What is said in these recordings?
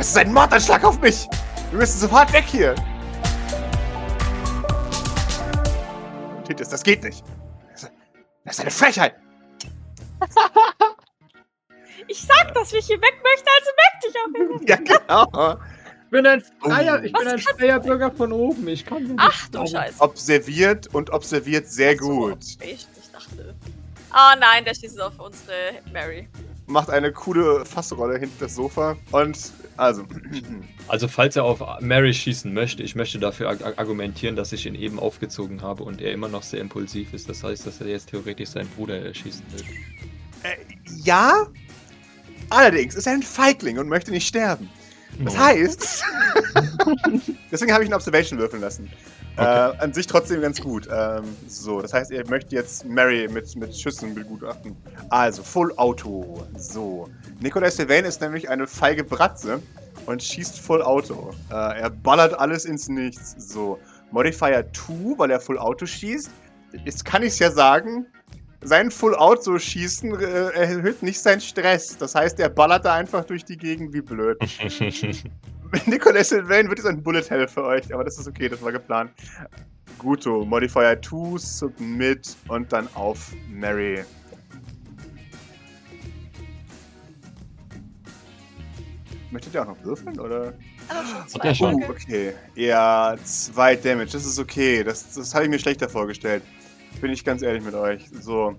Das ist ein Mordanschlag auf mich! Wir müssen sofort weg hier! Titus, das geht nicht. Das ist eine Frechheit! Ich sag, dass ich hier weg möchte, also weg dich auch hin. Ja, genau. Ich bin ein freier, ich Was bin ein freier Bürger von oben. Ich kann nicht Ach du. Scheiße. Observiert und observiert sehr So, gut. Ich, ich dachte. Ah nein, der schießt auf unsere Mary. Macht eine coole Fassrolle hinter das Sofa. Und also. Also falls er auf Mary schießen möchte, ich möchte dafür argumentieren, dass ich ihn eben aufgezogen habe und er immer noch sehr impulsiv ist. Das heißt, dass er jetzt theoretisch seinen Bruder erschießen will. Äh, ja. Allerdings ist er ein Feigling und möchte nicht sterben. Das Oh. heißt. deswegen habe ich einen Observation würfeln lassen. Äh, Okay. an sich trotzdem ganz gut. Ähm, so, das heißt, ihr möchtet jetzt Mary mit, mit Schüssen begutachten. Also, Full Auto. So. Nicolas Sylvain ist nämlich eine feige Bratze und schießt Full Auto. Äh, er ballert alles ins Nichts. So. Modifier 2, weil er Full Auto schießt. Jetzt kann ich es ja sagen. Sein Full Auto schießen äh, erhöht nicht seinen Stress. Das heißt, er ballert da einfach durch die Gegend wie blöd. Nicolas Sylvain wird jetzt ein Bullet Hell für euch, aber das ist okay, das war geplant. Guto, Modifier 2, Submit und dann auf Mary. Möchtet ihr auch noch würfeln, oder? Also schon. Uh, okay. Ja, zwei Damage, das ist okay. Das, das habe ich mir schlechter vorgestellt. Bin ich ganz ehrlich mit euch. So.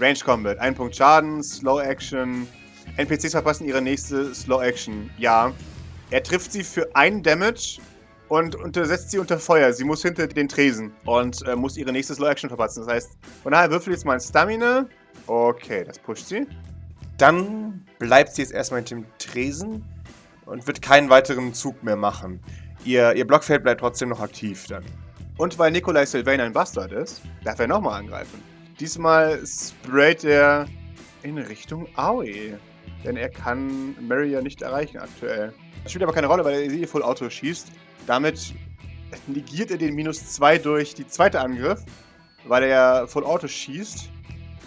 Range Combat, ein Punkt Schaden, Slow Action. NPCs verpassen ihre nächste Slow Action. Ja. Er trifft sie für einen Damage und untersetzt sie unter Feuer. Sie muss hinter den Tresen und äh, muss ihre nächste Slow Action verpassen. Das heißt, von daher würfel jetzt mal ein Stamina. Okay, das pusht sie. Dann bleibt sie jetzt erstmal hinter dem Tresen und wird keinen weiteren Zug mehr machen. Ihr, ihr Blockfeld bleibt trotzdem noch aktiv dann. Und weil Nikolai Sylvain ein Bastard ist, darf er nochmal angreifen. Diesmal sprayt er in Richtung Aoi. Denn er kann Mary ja nicht erreichen aktuell. Das spielt aber keine Rolle, weil er sie Full Auto schießt. Damit negiert er den minus 2 durch die zweite Angriff, weil er Full Auto schießt.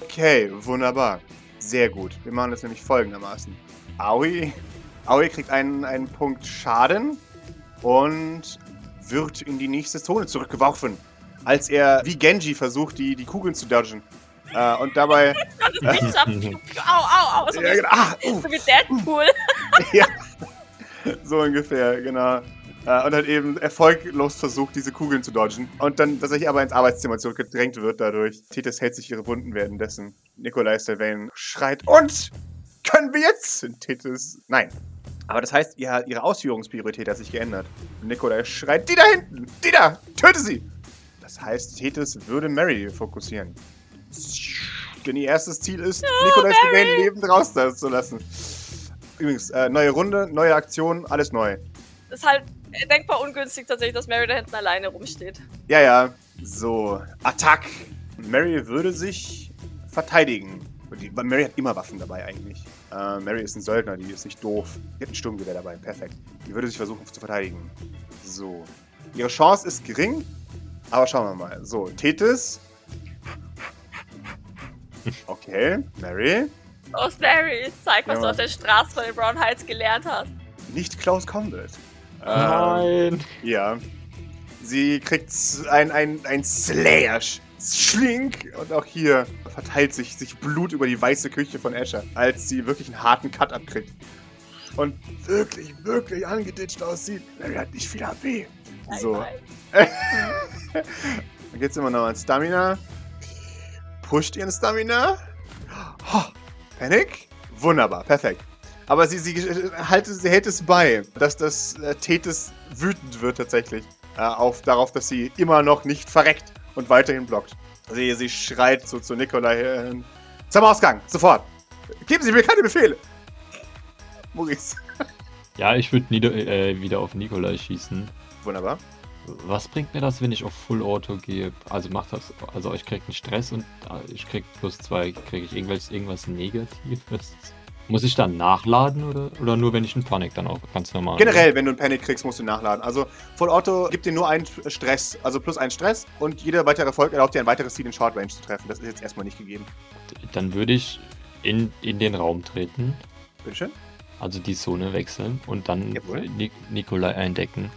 Okay, wunderbar. Sehr gut. Wir machen das nämlich folgendermaßen. Aoi, Aoi kriegt einen, einen Punkt Schaden und wird in die nächste Zone zurückgeworfen, als er wie Genji versucht, die, die Kugeln zu dodgen. Äh, und dabei. Au, au, au. So, Ja, wie, genau. Ah, uh, so wie Deadpool. ja. So ungefähr, genau. Äh, und hat eben erfolglos versucht, diese Kugeln zu dodgen. Und dann tatsächlich aber ins Arbeitszimmer zurückgedrängt wird dadurch. Titus hält sich ihre Wunden währenddessen. Nikolai Sylvain schreit. Und können wir jetzt? Und Titus. Nein. Aber das heißt, ihr, ihre Ausführungspriorität hat sich geändert. Nikolai schreit, die da hinten! Die da! Töte sie! Das heißt, Tethys würde Mary fokussieren. Denn ihr erstes Ziel ist, Nikolai Sylvain lebend rauszulassen. Übrigens, äh, neue Runde, neue Aktion, alles neu. ist halt denkbar ungünstig tatsächlich, dass Mary da hinten alleine rumsteht. Ja, ja. So, Attack. Mary würde sich verteidigen. Mary hat immer Waffen dabei eigentlich. Äh, Mary ist ein Söldner, die ist nicht doof. Die hat ein Sturmgewehr dabei, perfekt. Die würde sich versuchen zu verteidigen. So. Ihre Chance ist gering, aber schauen wir mal. So, Tethys. Okay, Mary. Los, Mary, zeig, was Ja, du auf der Straße von den Brown Heights gelernt hast. Nicht Close Combat. Ähm, Nein. Ja. Sie kriegt ein, ein, ein Slash. Schlink. Und auch hier verteilt sich, sich Blut über die weiße Küche von Asher, als sie wirklich einen harten Cut abkriegt. Und wirklich, wirklich angeditscht aussieht. Mary hat nicht viel HP. So. Dann geht's immer noch an Stamina. Pusht ihren Stamina. Oh, Panic. Wunderbar, perfekt. Aber sie, sie, halte, sie hält es bei, dass das äh, Tethys wütend wird tatsächlich. Äh, auf, darauf, dass sie immer noch nicht verreckt und weiterhin blockt. Sie, sie schreit so zu Nikolai äh, zum Ausgang, sofort. Geben Sie mir keine Befehle. Maurice. Ja, ich würde äh, wieder auf Nikolai schießen. Wunderbar. Was bringt mir das, wenn ich auf Full Auto gehe? Also macht das, also ich krieg einen Stress und äh, ich krieg plus zwei, kriege ich irgendwas, irgendwas Negatives? Muss ich dann nachladen oder, oder nur wenn ich einen Panik dann auch ganz normal? Generell, wenn du einen Panic kriegst, musst du nachladen. Also Full Auto gibt dir nur einen Stress, also plus einen Stress und jeder weitere Erfolg erlaubt dir ein weiteres Ziel in Short Range zu treffen. Das ist jetzt erstmal nicht gegeben. Dann würde ich in, in den Raum treten. Bitteschön. Also die Zone wechseln und dann Jawohl. Nik Nikolai eindecken.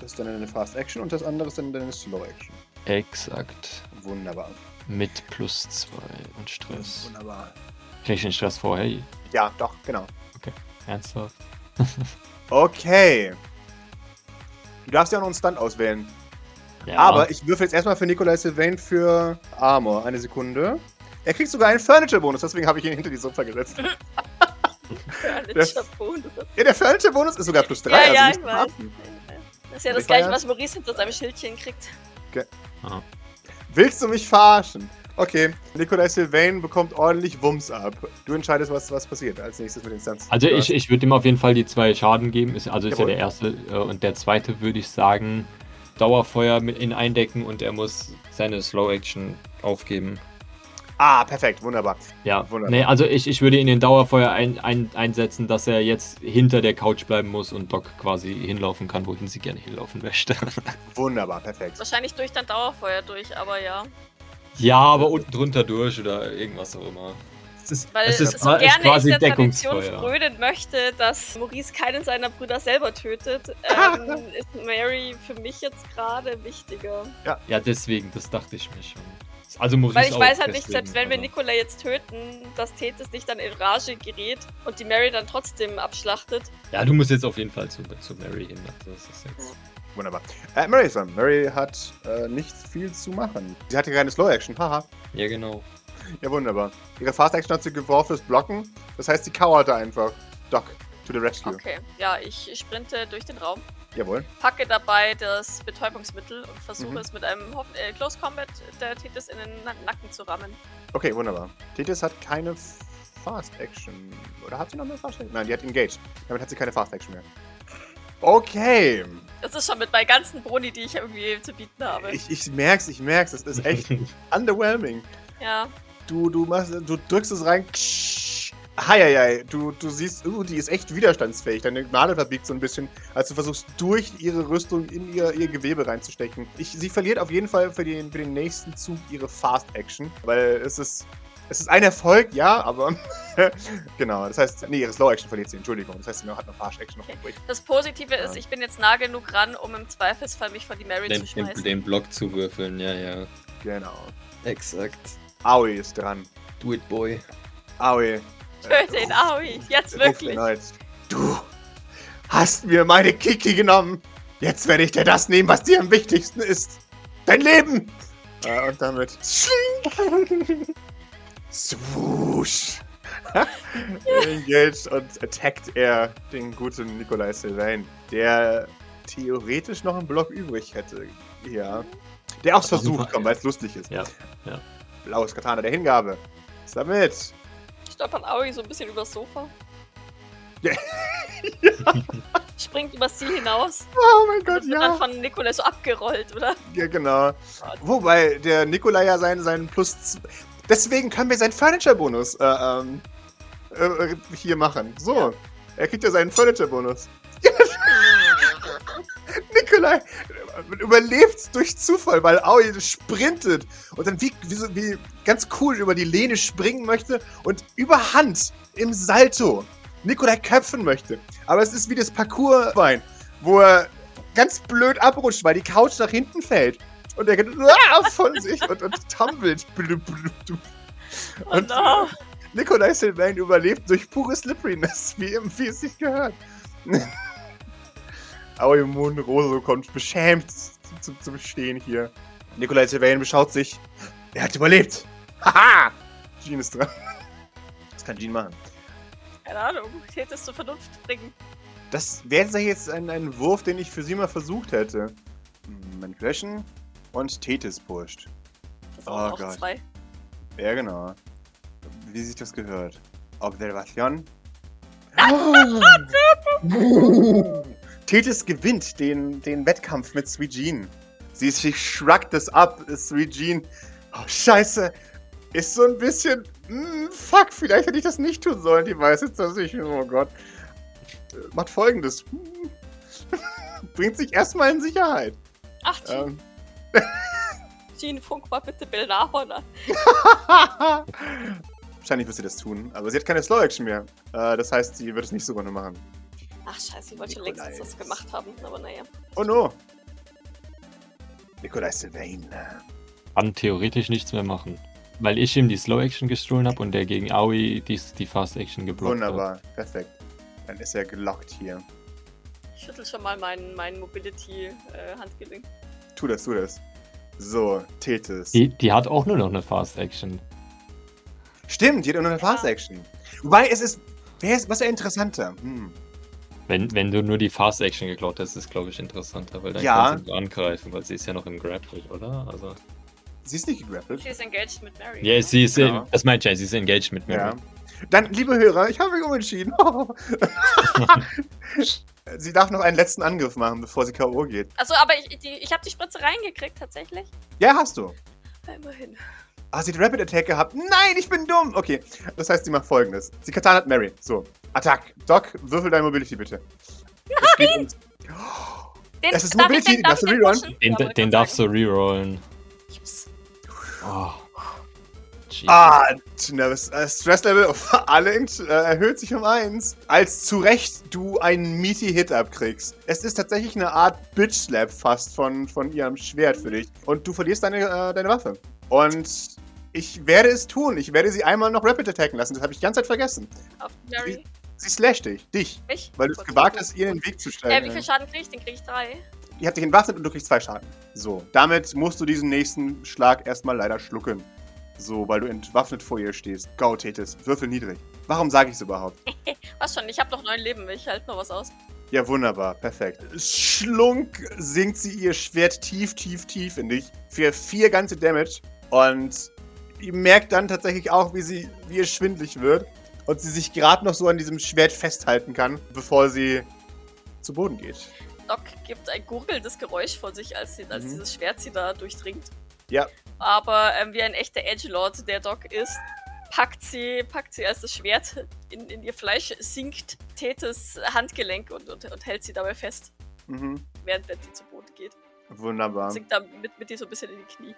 Das ist dann eine Fast Action und das andere ist dann eine Slow Action. Exakt. Wunderbar. Mit plus zwei und Stress. Wunderbar. Krieg ich den Stress vorher? Ja, doch, genau. Ernsthaft? Okay. Du darfst ja auch noch einen Stunt auswählen. Ja. Aber ich würfel jetzt erstmal für Nikolai Sylvain für Armor. Eine Sekunde. Er kriegt sogar einen Furniture-Bonus, deswegen habe ich ihn hinter die Sofa gesetzt. Furniture Bonus. Ja, der Furniture-Bonus ist sogar plus 3. Ja, also ja, ich zu weiß. Das ist ja Das gleiche, was Maurice hinter seinem Schildchen kriegt. Willst du mich verarschen? Okay, Nikolai Sylvain bekommt ordentlich Wumms ab. Du entscheidest, was, was passiert als nächstes mit den Stunts. Also ich, ich würde ihm auf jeden Fall die zwei Schaden geben. Ist, also ist Jawohl. ja der erste. Äh, und der zweite würde ich sagen, Dauerfeuer mit in eindecken und er muss seine Slow Action aufgeben. Ah, perfekt, wunderbar. Ja, Wunderbar. nee, also ich, ich würde ihn in Dauerfeuer ein, ein, einsetzen, dass er jetzt hinter der Couch bleiben muss und Doc quasi hinlaufen kann, wohin sie gerne hinlaufen möchte. Wunderbar, perfekt. Wahrscheinlich durch dann Dauerfeuer durch, aber ja. Ja, aber unten drunter durch oder irgendwas auch immer. Es ist, Weil es ist, so qua- ist gerne ich quasi der Tradition frönen möchte, dass Maurice keinen seiner Brüder selber tötet, ähm, ist Mary für mich jetzt gerade wichtiger. Ja, deswegen, das dachte ich mir schon. Also Maurice Weil ich auch, weiß halt nicht, selbst wenn wir Nikolai jetzt töten, dass Tethys nicht dann in Rage gerät und die Mary dann trotzdem abschlachtet. Ja, du musst jetzt auf jeden Fall zu, zu Mary hin. Das ist jetzt. Wunderbar. Äh, Mary ist dran. Mary hat äh, nicht viel zu machen. Sie hatte keine Slow Action. Haha. Ja, genau. Ja, wunderbar. Ihre Fast Action hat sie geworfen fürs Blocken. Das heißt, sie kauerte einfach. Doc, to the rescue. Okay, ja, ich sprinte durch den Raum, Jawohl. packe dabei das Betäubungsmittel und versuche Mhm. es mit einem Hoff äh, Close Combat der Tethys in den Na- Nacken zu rammen. Okay, wunderbar. Tethys hat keine Fast Action. Oder hat sie noch eine Fast Action? Nein, die hat Engaged. Damit hat sie keine Fast Action mehr. Okay. Das ist schon mit meinen ganzen Boni, die ich irgendwie zu bieten habe. Ich, ich merk's, ich merk's. Das ist echt underwhelming. ja, Du, du machst, du drückst es rein. Heieiei, du, du siehst, uh, die ist echt widerstandsfähig. Deine Nadel verbiegt so ein bisschen, als du versuchst, durch ihre Rüstung in ihr, ihr Gewebe reinzustecken. Ich, sie verliert auf jeden Fall für den, für den nächsten Zug ihre Fast Action, weil es ist, es ist ein Erfolg, ja, aber genau. Das heißt, nee, ihre Slow Action verliert sie, Entschuldigung. Das heißt, sie hat noch Fast Action noch übrig. das Positive ist, Ja. ich bin jetzt nah genug ran, um im Zweifelsfall mich vor die Mary Den, zu den, schmeißen. den Block zu würfeln, ja, ja. Genau. Exakt. Aoi ist dran. Do it, boy. Aoi. Töte ihn, Aoi, jetzt wirklich. Du hast mir meine Kiki genommen. Jetzt werde ich dir das nehmen, was dir am wichtigsten ist. Dein Leben. Äh, und damit. Swoosh. Engaged und attackt er den guten Nikolai Sylvain, der theoretisch noch einen Block übrig hätte. Ja. Der auch Aber versucht, komm, weil es lustig ist. Ja, ja. Blaues Katana der Hingabe. Damit. Stolpert Aoi so ein bisschen übers Sofa. Ja. Springt über sie hinaus. Oh mein Gott, und wird ja. dann von Nikolai so abgerollt, oder? Ja, genau. Wobei der Nikolai ja seinen, seinen Plus. Deswegen können wir seinen Furniture-Bonus äh, ähm, äh, hier machen. So. Er kriegt ja seinen Furniture-Bonus. Nikolai überlebt durch Zufall, weil Aoi sprintet und dann wie, wie, so, wie ganz cool über die Lehne springen möchte und über Hand im Salto Nikolai köpfen möchte. Aber es ist wie das Parcoursbein, wo er ganz blöd abrutscht, weil die Couch nach hinten fällt. Und er geht ah, von sich und, und tumbelt. Blub, blub, blub. Oh Und no. Nikolai Sylvain überlebt durch pure Slipperiness, wie, im- wie es sich gehört. Aoi Mondrose kommt beschämt zum, zum Stehen hier. Nikolai Sylvain beschaut sich. Er hat überlebt. Haha! Jean ist dran. Was kann Jean machen? Keine Ahnung, hätte es zur Vernunft bringen. Das wäre jetzt ein, ein Wurf, den ich für sie mal versucht hätte. Manipulation und Tethys pusht. Das Oh auch Gott. zwei. Ja, genau. Wie sich das gehört. Observation. Tethys gewinnt den, den Wettkampf mit Sweet Jean. Sie, sie shrugt es ab, Sweet Jean. Oh, scheiße. Ist so ein bisschen. mm, fuck, vielleicht hätte ich das nicht tun sollen. Die weiß jetzt, dass ich. Oh Gott. Äh, Macht folgendes. Bringt sich erstmal in Sicherheit. Ach, Ähm, Jean, funk mal bitte Bill Nahorn an. Wahrscheinlich wird sie das tun, aber sie hat keine Slow Action mehr. Äh, das heißt, sie wird es nicht so Runde machen. Ach scheiße, ich wollte schon längst das ist- gemacht haben, aber naja. Oh no! Nikolai Sylvain. Kann theoretisch nichts mehr machen. Weil ich ihm die Slow Action gestohlen habe und der gegen Aoi die, die Fast Action geblockt hat. Wunderbar, perfekt. Dann ist er gelockt hier. Ich schüttel schon mal mein, mein Mobility-Handgelenk. Tu das, tu das. So, Tethys. Die, die hat auch nur noch eine Fast Action. Stimmt, die hat auch noch eine Fast Action. Wobei es ist. Wer ist was wäre interessanter? Hm. Wenn, wenn du nur die Fast Action geklaut hast, ist es, glaube ich, interessanter, weil dann Ja. kannst du angreifen, weil sie ist ja noch im Grapple, oder? Also. Sie ist nicht gegrappelt. Sie ist engaged mit Mary. Ja, ne? sie ist, Genau. das meint ja, sie ist engaged mit mir. Ja. Dann, liebe Hörer, ich habe mich umentschieden. sie darf noch einen letzten Angriff machen, bevor sie K.O. geht. Also, aber ich, die, ich habe die Spritze reingekriegt, tatsächlich. Ja, hast du. Immerhin. Ah, sie hat Rapid Attack gehabt. Nein, ich bin dumm. Okay, das heißt, sie macht folgendes. Sie Katana hat Mary. So, Attack. Doc, würfel deine Mobility bitte. Ums- Den, Es ist darf Mobility, ich den, darf darfst du den rerollen? Den, den ich darfst du rerollen. Yes. Oh. Jesus. Ah, Nervous äh, Stress Level auf alle äh, erhöht sich um eins. Als zu Recht du einen meaty Hit abkriegst. Es ist tatsächlich eine Art Bitch Slap fast von, von ihrem Schwert für dich. Und du verlierst deine, äh, deine Waffe. Und ich werde es tun. Ich werde sie einmal noch Rapid attacken lassen. Das habe ich die ganze Zeit vergessen. Auf Mary. Sie slasht dich. Dich. Mich? Weil du es gewagt hast, ihr in den Weg zu gucken. Äh, stellen. wie viel Schaden krieg ich? Den krieg ich drei. Ihr habt dich entwaffnet und du kriegst zwei Schaden. So, damit musst du diesen nächsten Schlag erstmal leider schlucken. So, weil du entwaffnet vor ihr stehst. Go, Tethys. Würfel niedrig. Warum sage ich es überhaupt? Was schon, ich habe noch neun Leben. Ich halte noch was aus. Ja, wunderbar. Perfekt. Schlunk sinkt sie ihr Schwert tief, tief, tief in dich. Für vier ganze Damage. Und ihr merkt dann tatsächlich auch, wie sie, wie ihr schwindlig wird. Und sie sich gerade noch so an diesem Schwert festhalten kann, bevor sie zu Boden geht. Doc gibt ein gurgelndes Geräusch von sich, als, sie, als Mhm. dieses Schwert sie da durchdringt. Ja. Aber ähm, wie ein echter Edgelord, der Doc ist, packt sie, packt sie, als das Schwert in, in ihr Fleisch sinkt, Tethys Handgelenk und, und, und hält sie dabei fest, Mhm. während Betty zu Boden geht. Wunderbar. Sinkt da mit, mit ihr so ein bisschen in die Knie.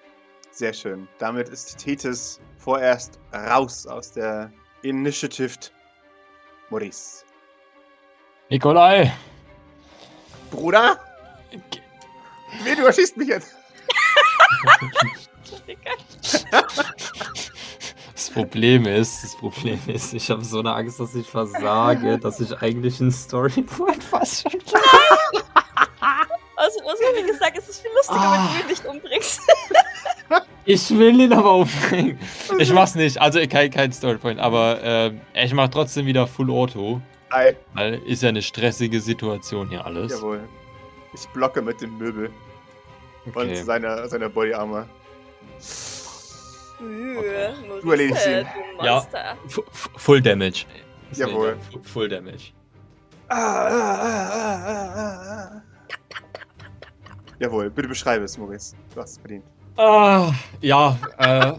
Sehr schön. Damit ist Tethys vorerst raus aus der Initiative. Maurice. Nikolai! Bruder? Nee, du erschießt mich jetzt. Das Problem ist, das Problem ist, ich habe so eine Angst, dass ich versage, dass ich eigentlich ein Storypoint fast schon Also, also wie gesagt, es ist viel lustiger, Ah. wenn du ihn nicht umbringst. Ich will ihn aber umbringen. Ich mach's nicht, also kein, kein Storypoint, aber äh, ich mach trotzdem wieder Full Auto, Ei, weil ist ja eine stressige Situation hier alles. jawohl. Ich blocke mit dem Möbel und Okay. seiner, seiner Body Armor. Okay. Du erledigst ihn. Ja. Full Damage. Deswegen, Jawohl. ja, fu- Full Damage. Ah, ah, ah. Jawohl, bitte beschreibe es, Maurice. Du hast es verdient. Ah, ja, äh,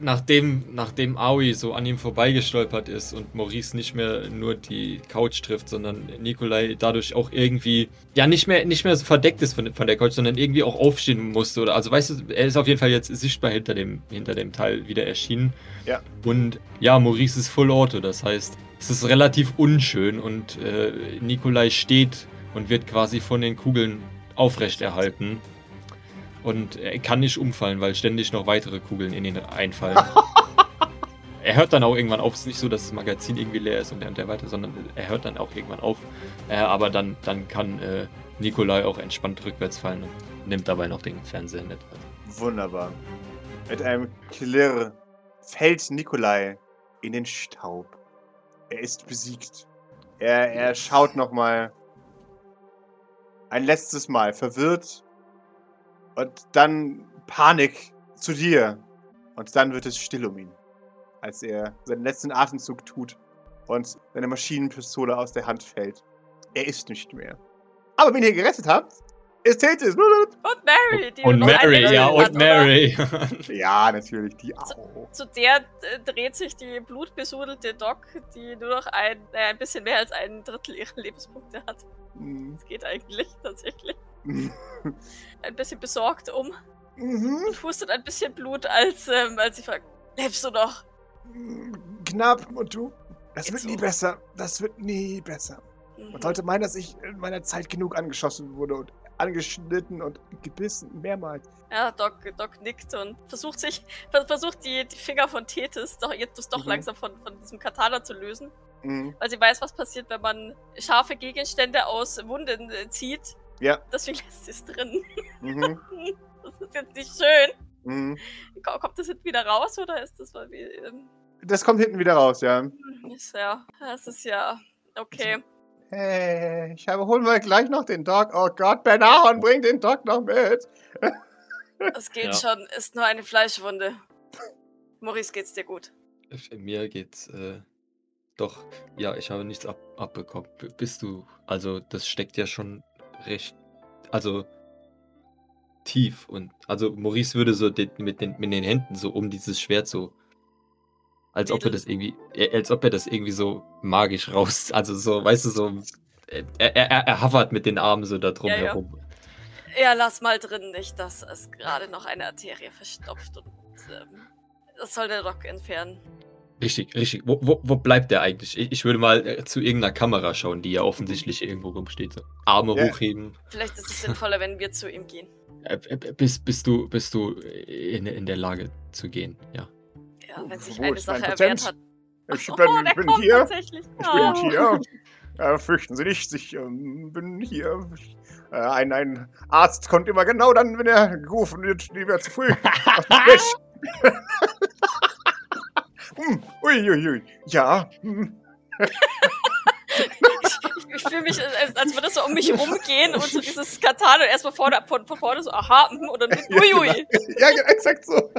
nachdem, nachdem Aoi so an ihm vorbeigestolpert ist und Maurice nicht mehr nur die Couch trifft, sondern Nikolai dadurch auch irgendwie, ja, nicht mehr, nicht mehr so verdeckt ist von, von der Couch, sondern irgendwie auch aufstehen musste. Oder, also, weißt du, er ist auf jeden Fall jetzt sichtbar hinter dem, hinter dem Teil wieder erschienen. Ja. Und ja, Maurice ist Full Auto, das heißt, es ist relativ unschön und äh, Nikolai steht und wird quasi von den Kugeln aufrechterhalten. Und er kann nicht umfallen, weil ständig noch weitere Kugeln in ihn einfallen. er hört dann auch irgendwann auf. Es ist nicht so, dass das Magazin irgendwie leer ist und der und der weiter, sondern er hört dann auch irgendwann auf. Äh, aber dann, dann kann äh, Nikolai auch entspannt rückwärts fallen und nimmt dabei noch den Fernseher mit. Wunderbar. Mit einem Klirr fällt Nikolai in den Staub. Er ist besiegt. Er, er schaut nochmal ein letztes Mal verwirrt und dann Panik zu dir. Und dann wird es still um ihn, als er seinen letzten Atemzug tut und seine Maschinenpistole aus der Hand fällt. Er ist nicht mehr. Aber wen ihr gerettet habt, ist Tethys. Und Mary, die Und noch Mary, ja, hat, und oder? Mary. Ja, natürlich, die auch. Zu der äh, dreht sich die blutbesudelte Doc, die nur noch ein, äh, ein bisschen mehr als ein Drittel ihrer Lebenspunkte hat. Mhm. Das geht eigentlich tatsächlich. Ein bisschen besorgt um Mhm. und hustet ein bisschen Blut, als, ähm, als sie fragt, lebst du noch? knapp und du. Das Geht wird nie besser. Das wird nie besser. Man Mhm. sollte meinen, dass ich in meiner Zeit genug angeschossen wurde und angeschnitten und gebissen, mehrmals. Ja, Doc, Doc nickt und versucht sich, ver- versucht die, die Finger von Tethys doch jetzt doch Mhm. langsam von, von diesem Katana zu lösen. Mhm. Weil sie weiß, was passiert, wenn man scharfe Gegenstände aus Wunden äh, zieht. Ja. Deswegen lässt sie es drin. Mhm. Das ist jetzt nicht schön. Mhm. Ko- Kommt das jetzt wieder raus oder ist das mal wie. Ähm, Das kommt hinten wieder raus, ja. ist ja. Das ist ja. Okay. Hey, ich habe, holen wir gleich noch den Doc. Oh Gott, Ben Ahorn, bring den Doc noch mit. Das geht Ja. schon. Ist nur eine Fleischwunde. Maurice, geht's dir gut? Äh, Mir geht's äh, doch, ja, ich habe nichts ab, abbekommen. B- Bist du, also das steckt ja schon recht, also tief und, also Maurice würde so den, mit, den, mit den Händen so um dieses Schwert so, als ob er das irgendwie, äh, als ob er das irgendwie so magisch raus, also so, weißt du, so, äh, er, er, er, er hovert mit den Armen so da drum Ja, ja. herum. Ja, lass mal drin, nicht, dass es gerade noch eine Arterie verstopft und ähm, das soll der Doc entfernen. Richtig, richtig. Wo, wo, wo bleibt der eigentlich? Ich, ich würde mal äh, zu irgendeiner Kamera schauen, die ja offensichtlich irgendwo rumsteht. So. Arme Ja. hochheben. Vielleicht ist es sinnvoller, wenn wir zu ihm gehen. Äh, äh, bist, bist du, bist du in, in der Lage zu gehen? Ja. Ja, wenn sich Wo eine Sache erwähnt Patent? hat. Ich oh, bin, der bin hier. tatsächlich. Ich Oh. bin hier. Äh, fürchten Sie nicht, ich ähm, bin hier. Äh, ein, ein Arzt kommt immer genau dann, wenn er gerufen wird, lieber zu früh. hm, Uiuiui. Ja. Hm. Ich, ich fühle mich, als, als würde es so um mich rumgehen und so dieses Katana erstmal vorne, von, von vorne so, aha, mhm, und dann mit, Ja, uiui. Ja, genau, exakt so.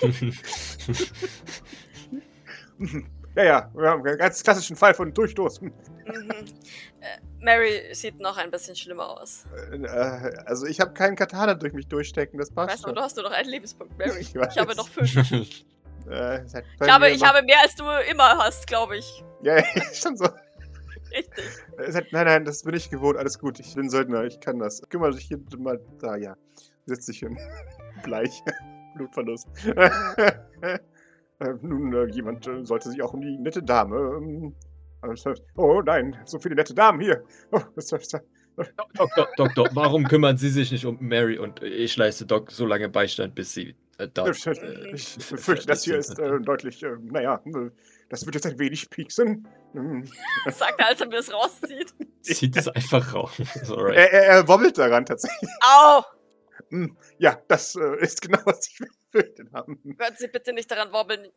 Ja, ja, wir haben einen ganz klassischen Fall von Durchstoß. Hm. Mhm. Äh, Mary sieht noch ein bisschen schlimmer aus. Äh, also ich habe keinen Katana durch mich durchstecken, das passt weiß aber, schon. du hast nur noch einen Lebenspunkt, Mary. Ich. Ich habe noch fünf. Äh, Ich habe, ich habe mehr als du immer hast, glaube ich. Ja, schon so. Richtig. Hat, nein, nein, das bin ich gewohnt, alles gut. Ich bin Söldner, ich kann das. Kümmere dich hier mal da, ja. Setz dich hin. Bleich. Blutverlust. nun, äh, jemand äh, sollte sich auch um die nette Dame. Ähm, äh, oh nein, so viele nette Damen hier. Oh, Doktor, Doktor, warum kümmern Sie sich nicht um Mary und ich leiste Doc so lange Beistand, bis sie äh, da ich, ich befürchte, das hier ist äh, deutlich, äh, naja, äh, das wird jetzt ein wenig pieksen. Hm. Sagt er, als er mir das rauszieht. Zieht es einfach raus. Er, er, er wobbelt daran tatsächlich. Au! Hm, Ja, das äh, ist genau, was ich befürchtet habe. Können Sie bitte nicht daran wobbeln?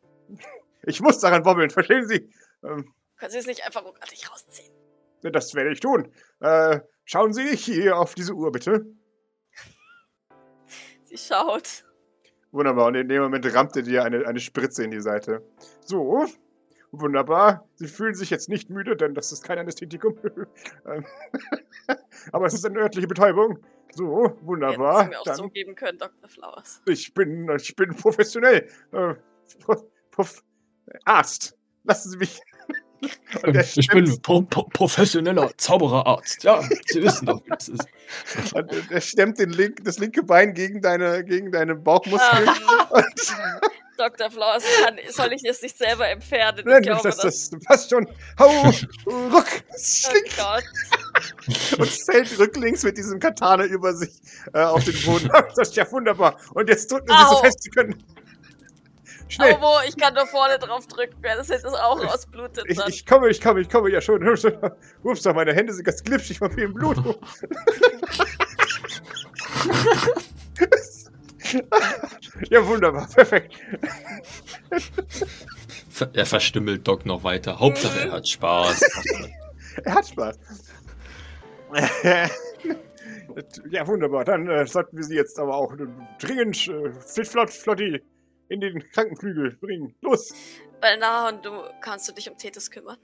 Ich muss daran wobbeln, verstehen Sie? Ähm, Können Sie es nicht einfach ruckartig rausziehen? das werde ich tun. Äh, schauen Sie hier auf diese Uhr, bitte. Sie schaut. Wunderbar. Und in dem Moment rammt er dir eine, eine Spritze in die Seite. So. Wunderbar. Sie fühlen sich jetzt nicht müde, denn das ist kein Anästhetikum. Ähm, Aber es ist eine örtliche Betäubung. So, Hätten wunderbar. Sie mir auch Dann, zugeben können, Dr. Flowers. ich, bin, ich bin professionell. Äh, Prof, Prof, Arzt. Lassen Sie mich. Und Ähm, Ich bin pro pro professioneller Zaubererarzt. Ja, Sie wissen doch, wie das ist. Und er- stemmt den link, das linke Bein gegen deine, gegen deine Bauchmuskeln. Und Dr. Flowers, kann, soll ich es nicht selber entfernen? Ich Nein, glaube, das, das, das passt schon. Hau, ruck, Oh schlingt Gott. und fällt rücklings mit diesem Katana über sich äh, auf den Boden. Das ist ja wunderbar. Und jetzt drücken Sie so fest Sie können. Schnell. Aber wo? Ich kann nur vorne drauf drücken, wer das jetzt auch ausblutet Ich, ich komme, ich komme, ich komme ja schon. Ups, meine Hände sind ganz glitschig von viel Blut. ja, wunderbar, perfekt. Er verstümmelt Doc noch weiter. Hauptsache, er hat Spaß. Er hat Spaß. ja, wunderbar. Dann äh, sollten wir sie jetzt aber auch dringend äh, flott, flott, flotti in den Krankenflügel bringen. Los! Weil na, und du kannst du dich um Tethys kümmern.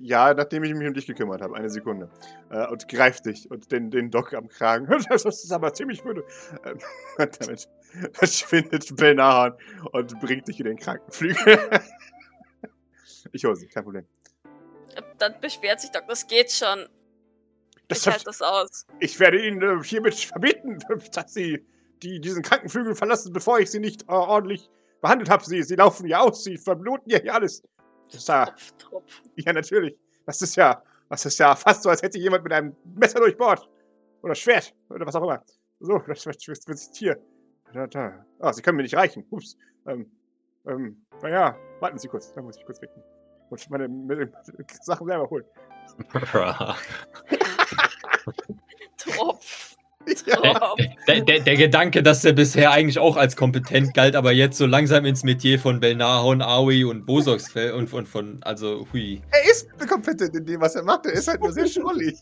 Ja, nachdem ich mich um dich gekümmert habe. Eine Sekunde. Äh, und greift dich und den, den Doc am Kragen. Das ist aber ziemlich müde. Und damit verschwindet Belnahan und bringt dich in den Krankenflügel. ich hole sie, kein Problem. Dann beschwert sich Doc, das geht schon. Das ich halte das aus. ich werde Ihnen äh, hiermit verbieten, dass Sie die, diesen Krankenflügel verlassen, bevor ich Sie nicht äh, ordentlich behandelt habe. Sie, sie laufen ja aus, sie verbluten ja hier alles. Das ist ja, Tropf, Tropf. ja, natürlich. Das ist ja, das ist ja fast so, als hätte jemand mit einem Messer durchbohrt. Oder Schwert. Oder was auch immer. So, das wird jetzt hier. Da, da. Ah, Sie können mir nicht reichen. Ups. Ähm, ähm, naja, warten Sie kurz. Da muss ich kurz wecken. Und meine, meine Sachen selber holen. Tropf. Ja. Der, der, der Gedanke, dass er bisher eigentlich auch als kompetent galt, aber jetzt so langsam ins Metier von Belnahon, Aoi und Bosox fällt und von, von, also, hui. Er ist kompetent in dem, was er macht. Er ist halt nur sehr schrullig.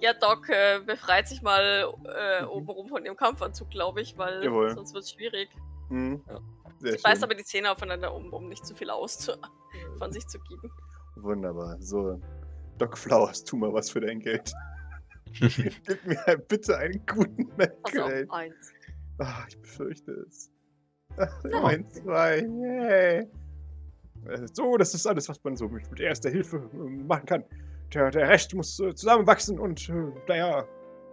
Ja, Doc äh, befreit sich mal äh, obenrum von ihrem Kampfanzug, glaube ich, weil Jawohl. sonst wird es schwierig. Hm. Ja. Sehr Beißt schön. aber die Zähne aufeinander, um, um nicht zu viel aus zu, von sich zu geben. Wunderbar. So, Doc Flowers, tu mal was für dein Geld. Gib mir bitte einen guten Also Medgrade. eins. Ah, ich befürchte es. Ein, zwei, yay. Äh, So, das ist alles, was man so mit, mit erster Hilfe äh, machen kann. Der, der Rest muss äh, zusammenwachsen und, äh, naja,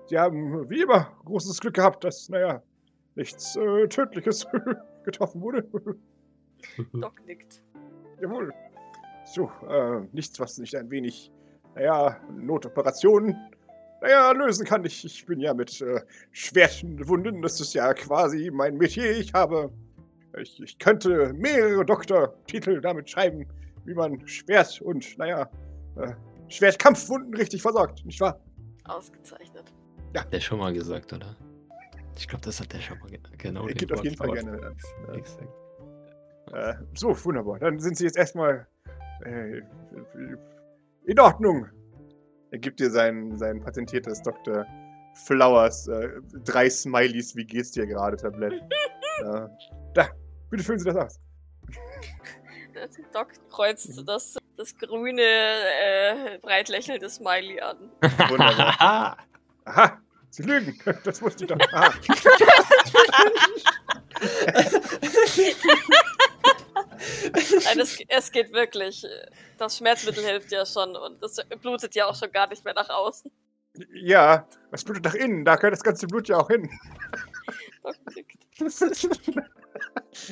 sie haben wie immer großes Glück gehabt, dass, naja, nichts äh, Tödliches getroffen wurde. Doc nickt. Jawohl. So, äh, nichts, was nicht ein wenig, naja, Notoperationen, naja, lösen kann. Ich, ich bin ja mit äh, schweren Wunden, das ist ja quasi mein Metier. Ich habe, ich, ich könnte mehrere Doktortitel damit schreiben, wie man Schwert und, naja, äh, Schwertkampfwunden richtig versorgt, nicht wahr? Ausgezeichnet. Hat der schon mal gesagt, oder? Ich glaube, das hat der schon mal ge genau Er gibt auf jeden Fall gerne an. Äh. Äh, so, wunderbar. Dann sind Sie jetzt erstmal äh, in Ordnung. Er gibt dir sein, sein patentiertes Dr. Flowers äh, drei Smileys, wie geht's dir gerade, Tablett. äh, da, bitte füllen Sie das aus. Doc kreuzt das, das grüne, äh, breit lächelnde Smiley an. Wunderbar. Aha, Sie lügen. Das wusste ich doch. Aha. Nein, es, es geht wirklich. Das Schmerzmittel hilft ja schon und es blutet ja auch schon gar nicht mehr nach außen. Ja, was blutet nach innen? Da gehört das ganze Blut ja auch hin.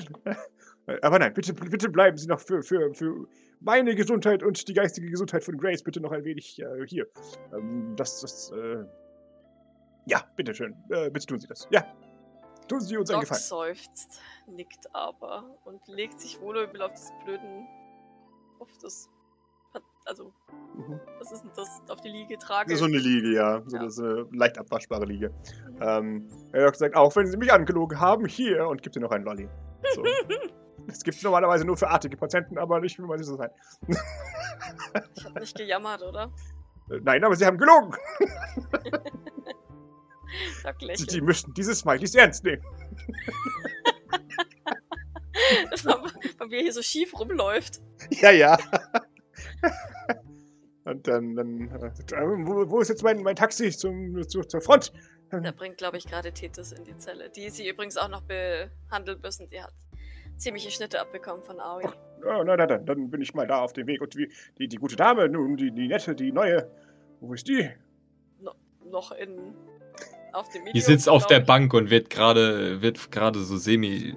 Aber nein, bitte, bitte bleiben Sie noch für, für, für meine Gesundheit und die geistige Gesundheit von Grace bitte noch ein wenig äh, hier. Ähm, das, das, äh, ja, bitteschön. Äh, bitte tun Sie das. Ja. Tun Sie uns einen Doc Gefallen. seufzt, nickt aber und legt sich wohlübel auf das blöden. auf das. Also, Mhm. was ist denn das? Auf die Liege tragen. So eine Liege, ja. So Ja. eine äh, leicht abwaschbare Liege. Ähm, er gesagt, auch wenn Sie mich angelogen haben, hier und gibt dir noch einen Lolli. So. Das gibt es normalerweise nur für artige Patienten, aber nicht für meine so sein. Ich hab nicht gejammert, oder? Nein, aber Sie haben gelogen. Doc Sie, lächelt. Sie müssten diese Smileys ernst nehmen. Weil wir hier so schief rumläuft. Ja, ja. Und dann, dann äh, wo, wo ist jetzt mein, mein Taxi zum, zu, zur Front? Der bringt, glaube ich, gerade Tethys in die Zelle, die sie übrigens auch noch behandeln müssen. Die hat ziemliche Schnitte abbekommen von Aoi. Ja, na, na, dann, dann bin ich mal da auf dem Weg. Und wie, die, die gute Dame, nun, die, die nette, die neue, wo ist die? Noch in auf dem Die Medium, sitzt auf der. Bank und wird gerade wird gerade so semi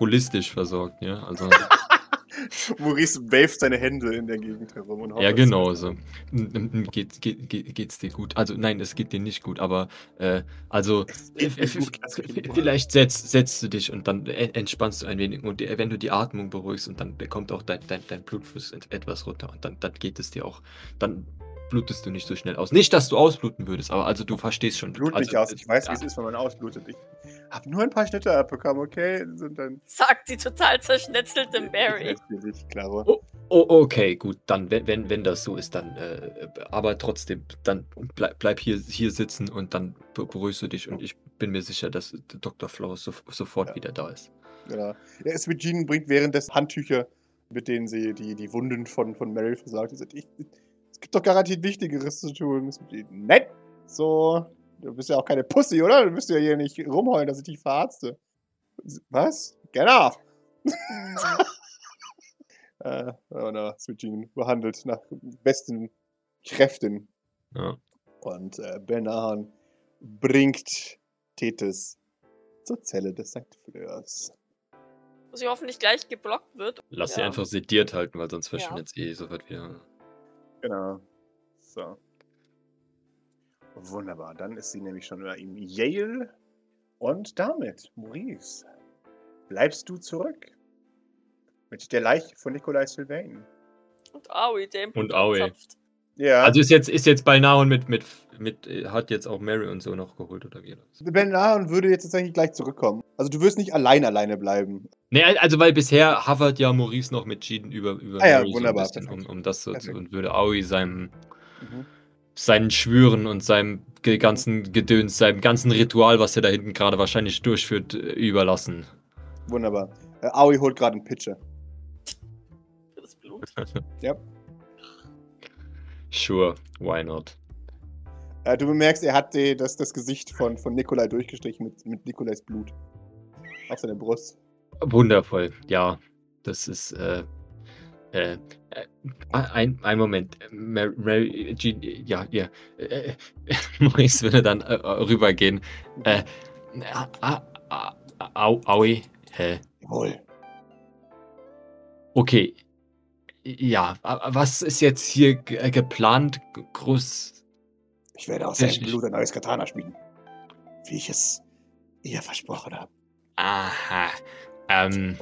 holistisch versorgt, ja. Also Maurice waved seine Hände in der Gegend herum. Und hofft, ja genau so. Geht, geht, geht, geht's dir gut? Also nein, es geht dir nicht gut, aber äh, also gut, vielleicht setzt, setzt du dich und dann en- entspannst du ein wenig und die- wenn du die Atmung beruhigst und dann kommt auch dein, dein, dein Blutfluss et- etwas runter und dann, dann geht es dir auch, dann blutest du nicht so schnell aus. Nicht, dass du ausbluten würdest, aber also du verstehst schon. Blut also, nicht aus. Ich weiß, wie ja. es ist, wenn man ausblutet. Ich habe nur ein paar Schnitte abbekommen, okay? Und dann. Sagt die total zerschnetzelte Mary. Natürlich, klaro. Oh, oh, okay, gut, dann, wenn, wenn, wenn das so ist, dann, äh, aber trotzdem, dann bleib, bleib hier, hier sitzen und dann be- beruhigst du dich und ich bin mir sicher, dass Dr. Flores so, sofort Ja. wieder da ist. Ja. Ja, Esmegin bringt währenddessen Handtücher, mit denen sie die, die Wunden von, von Mary versorgt. Sie sagt, ich, gibt doch garantiert Wichtigeres zu tun. Nein! So, du bist ja auch keine Pussy, oder? Du wirst ja hier nicht rumheulen, dass ich dich verarzte. Was? Genau! äh, und uh, Esmegin behandelt nach besten Kräften. Ja. Und äh, Benahan bringt Tethys zur Zelle des St. Fleurs. Wo sie hoffentlich gleich geblockt wird. Lass sie Ja. einfach sediert halten, weil sonst Ja. verschwindet sie eh sofort wieder. Genau. So. Wunderbar. Dann ist sie nämlich schon über ihm Yale. Und damit, Maurice, bleibst du zurück. Mit der Leiche von Nikolai Sylvain. Und Aoi, der im Und Aoi. Ja. Also ist jetzt, ist jetzt und mit, mit, mit, hat jetzt auch Mary und so noch geholt oder wie? Ben Ahn würde jetzt tatsächlich gleich zurückkommen. Also du wirst nicht allein alleine bleiben. Nee, also weil bisher hovert ja Maurice noch mit Jean über, über Ah ja, Mary wunderbar, so ein bisschen, um, um das so zu, und würde Aoi seinem, Mhm. seinen Schwüren und seinem ganzen Gedöns, seinem ganzen Ritual, was er da hinten gerade wahrscheinlich durchführt, äh, überlassen. Wunderbar. Äh, Aoi holt gerade einen Pitcher. Das Blut. Sure, why not? Äh, du bemerkst, er hat die, das, das Gesicht von, von Nikolai durchgestrichen mit, mit Nikolais Blut. Auf seiner Brust. Wundervoll, ja. Das ist, äh, äh, äh, ein, ein Moment. Mary, Mary, Jean, ja, ja. Äh, Maurice würde dann äh, rübergehen. Äh, ah, ah, au, aui, hä? Jawohl. Okay. Ja, was ist jetzt hier äh, geplant? Groß. Ich werde aus seinem Blut ein neues Katana schmieden. Wie ich es ihr versprochen habe. Aha. Ähm.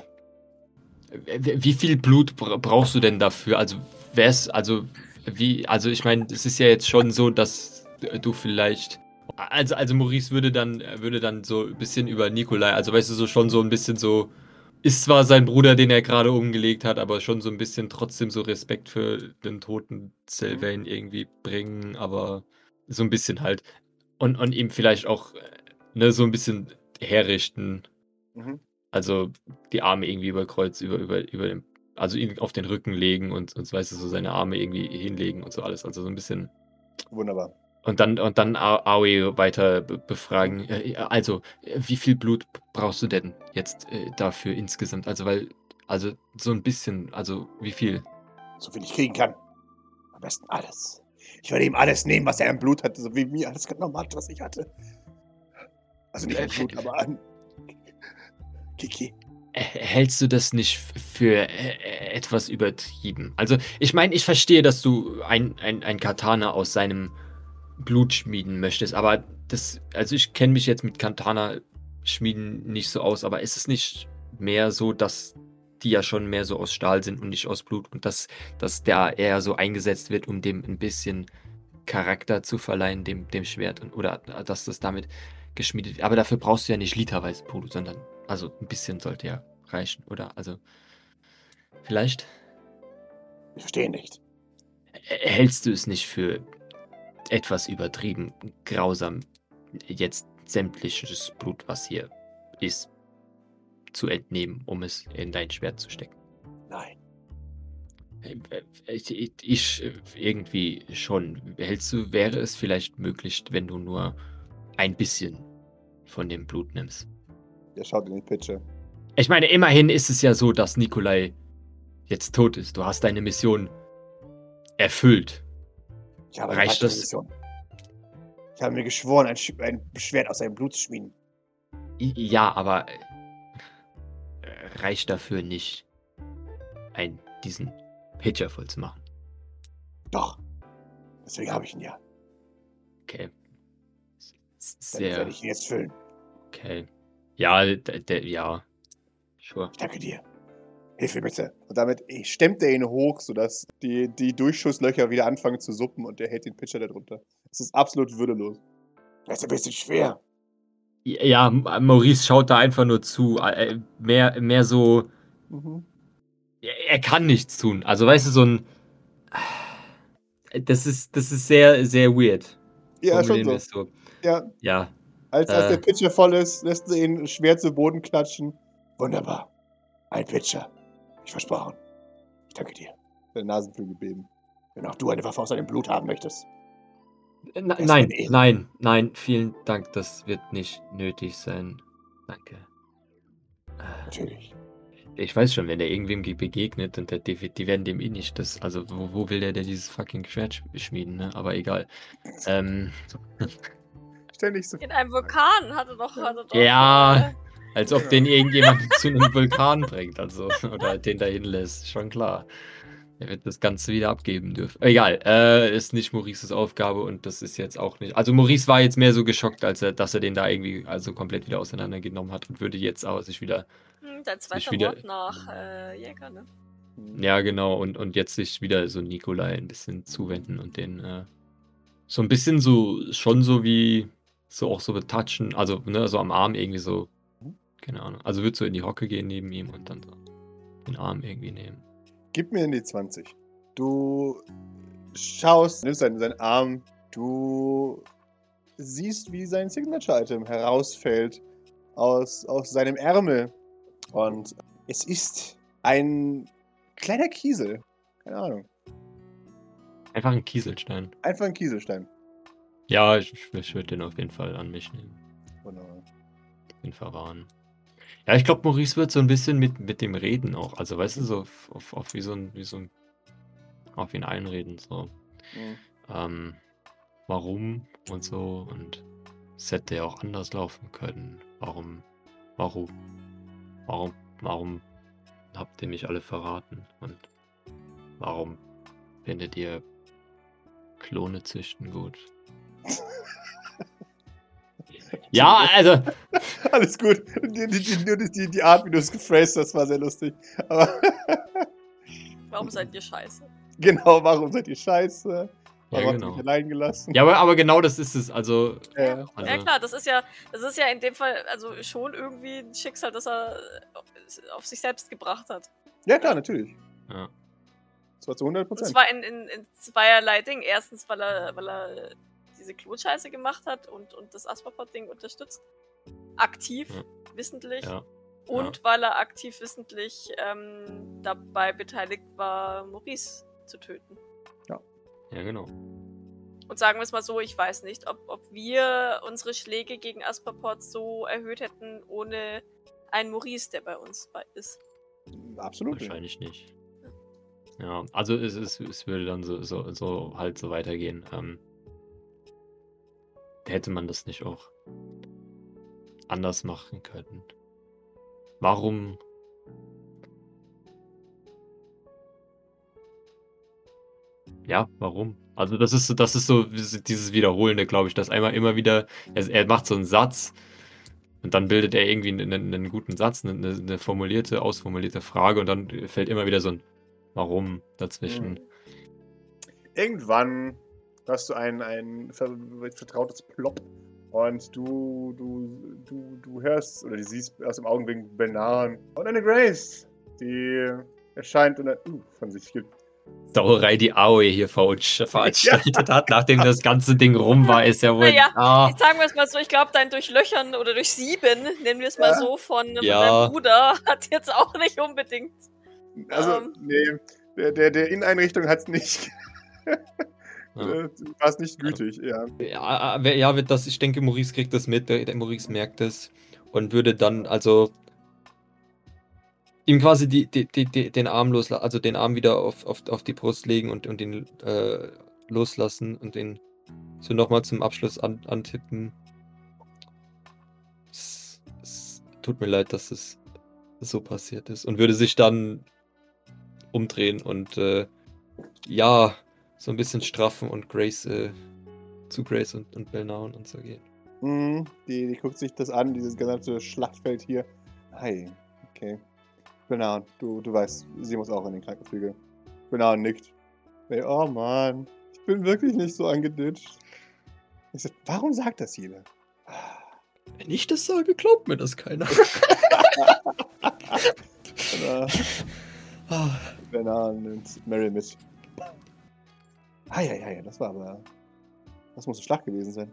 Wie viel Blut bra- brauchst du denn dafür? Also, wär's, also, wie, also ich meine, es ist ja jetzt schon so, dass du vielleicht. Also, also Maurice würde dann, würde dann so ein bisschen über Nikolai, also weißt du, so schon so ein bisschen so. Ist zwar sein Bruder, den er gerade umgelegt hat, aber schon so ein bisschen trotzdem so Respekt für den toten Sylvain irgendwie bringen, aber so ein bisschen halt. Und, und ihm vielleicht auch, äh, ne, so ein bisschen herrichten. Mhm. Also die Arme irgendwie über Kreuz, über, über, über den, also ihn auf den Rücken legen und, und weißt du, so seine Arme irgendwie hinlegen und so alles. Also so ein bisschen. Wunderbar. Und dann, und dann Aoi weiter be- befragen. Äh, Also, wie viel Blut brauchst du denn jetzt äh, dafür insgesamt? Also, weil, also so ein bisschen, also wie viel? So viel ich kriegen kann. Am besten alles. Ich werde ihm alles nehmen, was er im Blut hatte, so wie mir alles genommen hat, was ich hatte. Also nicht an Blut, aber an Kiki. Hältst du das nicht für äh, etwas übertrieben? Also, ich meine, ich verstehe, dass du ein, ein, ein Katana aus seinem Blut schmieden möchtest, aber das, also ich kenne mich jetzt mit Katana schmieden nicht so aus, aber ist es nicht mehr so, dass die ja schon mehr so aus Stahl sind und nicht aus Blut und dass, dass der eher so eingesetzt wird, um dem ein bisschen Charakter zu verleihen, dem, dem Schwert und, oder dass das damit geschmiedet wird. Aber dafür brauchst du ja nicht literweise Blut, sondern also ein bisschen sollte ja reichen, oder? Also vielleicht Ich verstehe nicht. hältst du es nicht für etwas übertrieben grausam, jetzt sämtliches Blut, was hier ist, zu entnehmen, um es in dein Schwert zu stecken? Nein. Äh, Ich, ich, irgendwie schon. Hältst du, wäre es vielleicht möglich, wenn du nur ein bisschen von dem Blut nimmst? Er schaut in den Pitcher. Ich meine, immerhin ist es ja so, dass Nikolai jetzt tot ist. Du hast deine Mission erfüllt. Ich habe Reicht das? Mission. Ich habe mir geschworen, ein, Sch- ein Schwert aus seinem Blut zu schmieden. Ja, aber äh, reicht dafür nicht, ein, diesen Pitcher voll zu machen. Doch. Deswegen habe ich ihn ja. Okay. Sehr werde ich ihn jetzt füllen. okay. Ja, ja. Sure. Ich danke dir. Hilf mir bitte. Und damit stemmt er ihn hoch, sodass die, die Durchschusslöcher wieder anfangen zu suppen und er hält den Pitcher darunter. Es ist absolut würdelos. Das ist ein bisschen schwer. Ja, Maurice schaut da einfach nur zu. äh, Mehr, mehr so. Mhm. Er kann nichts tun. Also, weißt du, so ein. Das ist, das ist sehr, sehr weird. Ja, schon so. Ja, Ja, als, als Äh. der Pitcher voll ist, lässt er ihn schwer zu Boden klatschen. Wunderbar. Ein Pitcher. Ich versprochen. Ich danke dir. Der Nasenflügel beben. Wenn auch du eine Waffe aus seinem Blut haben möchtest. N Das nein, nein, nein, vielen Dank. Das wird nicht nötig sein. Danke. Äh, Natürlich. Ich weiß schon, wenn der irgendwem ge- begegnet und der, die, die werden dem eh nicht das. Also, wo, wo will der, der dieses fucking Schwert sch- schmieden, ne? Aber egal. Ähm, ständig so. In einem Vulkan hatte doch. Hatte doch Ja. äh, Als ob den irgendjemand zu einem Vulkan bringt, also. Oder den dahin lässt, schon klar. Er wird das Ganze wieder abgeben dürfen. Egal, äh, ist nicht Maurices Aufgabe und das ist jetzt auch nicht. Also Maurice war jetzt mehr so geschockt, als er, dass er den da irgendwie also komplett wieder auseinandergenommen hat und würde jetzt aber sich wieder. hm, Dein zweiter wieder- Wort nach äh, Jäger, ne? Ja, genau, und, und jetzt sich wieder so Nikolai ein bisschen zuwenden und den äh, so ein bisschen so, schon so wie so auch so betatschen, also ne, so am Arm irgendwie so, keine Ahnung. Also wird so in die Hocke gehen neben ihm und dann so den Arm irgendwie nehmen. Gib mir in die 20. Du schaust, nimmst seinen, seinen Arm, du siehst, wie sein Signature-Item herausfällt aus, aus seinem Ärmel. Und es ist ein kleiner Kiesel. Keine Ahnung. Einfach ein Kieselstein. Einfach ein Kieselstein. Ja, ich, ich würde den auf jeden Fall an mich nehmen. Wunderbar. Den verwahren. Ja, ich glaube, Maurice wird so ein bisschen mit, mit dem Reden auch. Also, weißt du, so auf, auf, auf wie so ein, wie so ein, auf ihn einreden, so. Mhm. ähm, warum und so und es hätte ja auch anders laufen können. Warum, warum, warum, warum habt ihr mich alle verraten und warum findet ihr Klone züchten gut? ja, also, Alles gut. Die, die, die, nur die, Art, wie du es gephrased hast, war sehr lustig. Aber Warum seid ihr scheiße? genau, warum seid ihr scheiße? ja, Warum habt ihr genau. mich allein gelassen? Ja, aber, aber genau das ist es. Also, Ja. also Ja klar, das ist ja, das ist ja in dem Fall also schon irgendwie ein Schicksal, das er auf sich selbst gebracht hat. ja, klar, natürlich. ja. Das war zu 100 Und Prozent. zwar in, in, in zweierlei Ding. Erstens, weil er, weil er diese Klonscheiße gemacht hat und, und das Asperpot-Ding unterstützt. Aktiv, Ja. wissentlich. Ja. Und weil er aktiv wissentlich ähm, dabei beteiligt war, Maurice zu töten. ja, genau. Und sagen wir es mal so, ich weiß nicht, ob, ob wir unsere Schläge gegen Asperport so erhöht hätten, ohne einen Maurice, der bei uns bei ist. Absolut. nicht. Wahrscheinlich nicht. Ja, also es, es, es würde dann so, so, so halt so weitergehen. Ähm, hätte man das nicht auch anders machen können? Warum? Ja, warum? Also das ist so, das ist so dieses Wiederholende, glaube ich, dass einmal immer wieder, er, er macht so einen Satz und dann bildet er irgendwie einen, einen, guten Satz, eine, eine formulierte, ausformulierte Frage und dann fällt immer wieder so ein Warum dazwischen. Mhm. Irgendwann hast du ein, ein ver vertrautes Plop und du, du, du, du hörst oder du siehst aus dem Augenblick Benan und eine Grace, die erscheint und ein uh, von sich gibt. Sauerei, die Aue hier veranstaltet hat, nachdem das ganze Ding rum war, ist ja wohl. Naja, ah, Ich sagen wir es mal so, ich glaube, dein Durchlöchern oder Durchsieben, nennen wir es mal Ja. so, von, von Ja. deinem Bruder, hat jetzt auch nicht unbedingt. Also, Ähm. nee, der, der, der Inneneinrichtung hat es nicht. Ja. Äh, warst nicht gütig, ja. Ja, wer- ja, wird das, ich denke, Maurice kriegt das mit, der, der Maurice merkt es und würde dann also ihm quasi die, die, die, den Arm loslassen, also den Arm wieder auf, auf, auf die Brust legen und, und ihn äh, loslassen und den so nochmal zum Abschluss an, antippen. Es, es tut mir leid, dass es so passiert ist und würde sich dann umdrehen und äh, ja, so ein bisschen straffen und Grace äh, zu Grace und, und Belnaun und so gehen. Mhm, die, die guckt sich das an, dieses gesamte Schlachtfeld hier. Hi, okay. Genau, du, du weißt, sie muss auch in den Krankenflügel. Genau, nickt. Hey, oh Mann, ich bin wirklich nicht so angeditscht. Ich sag, warum sagt das jeder? Wenn ich das sage, glaubt mir das keiner. Ah, genau, nimmt Mary mit. Ah, ja, ja, ja, das war aber. Das muss ein Schlag gewesen sein.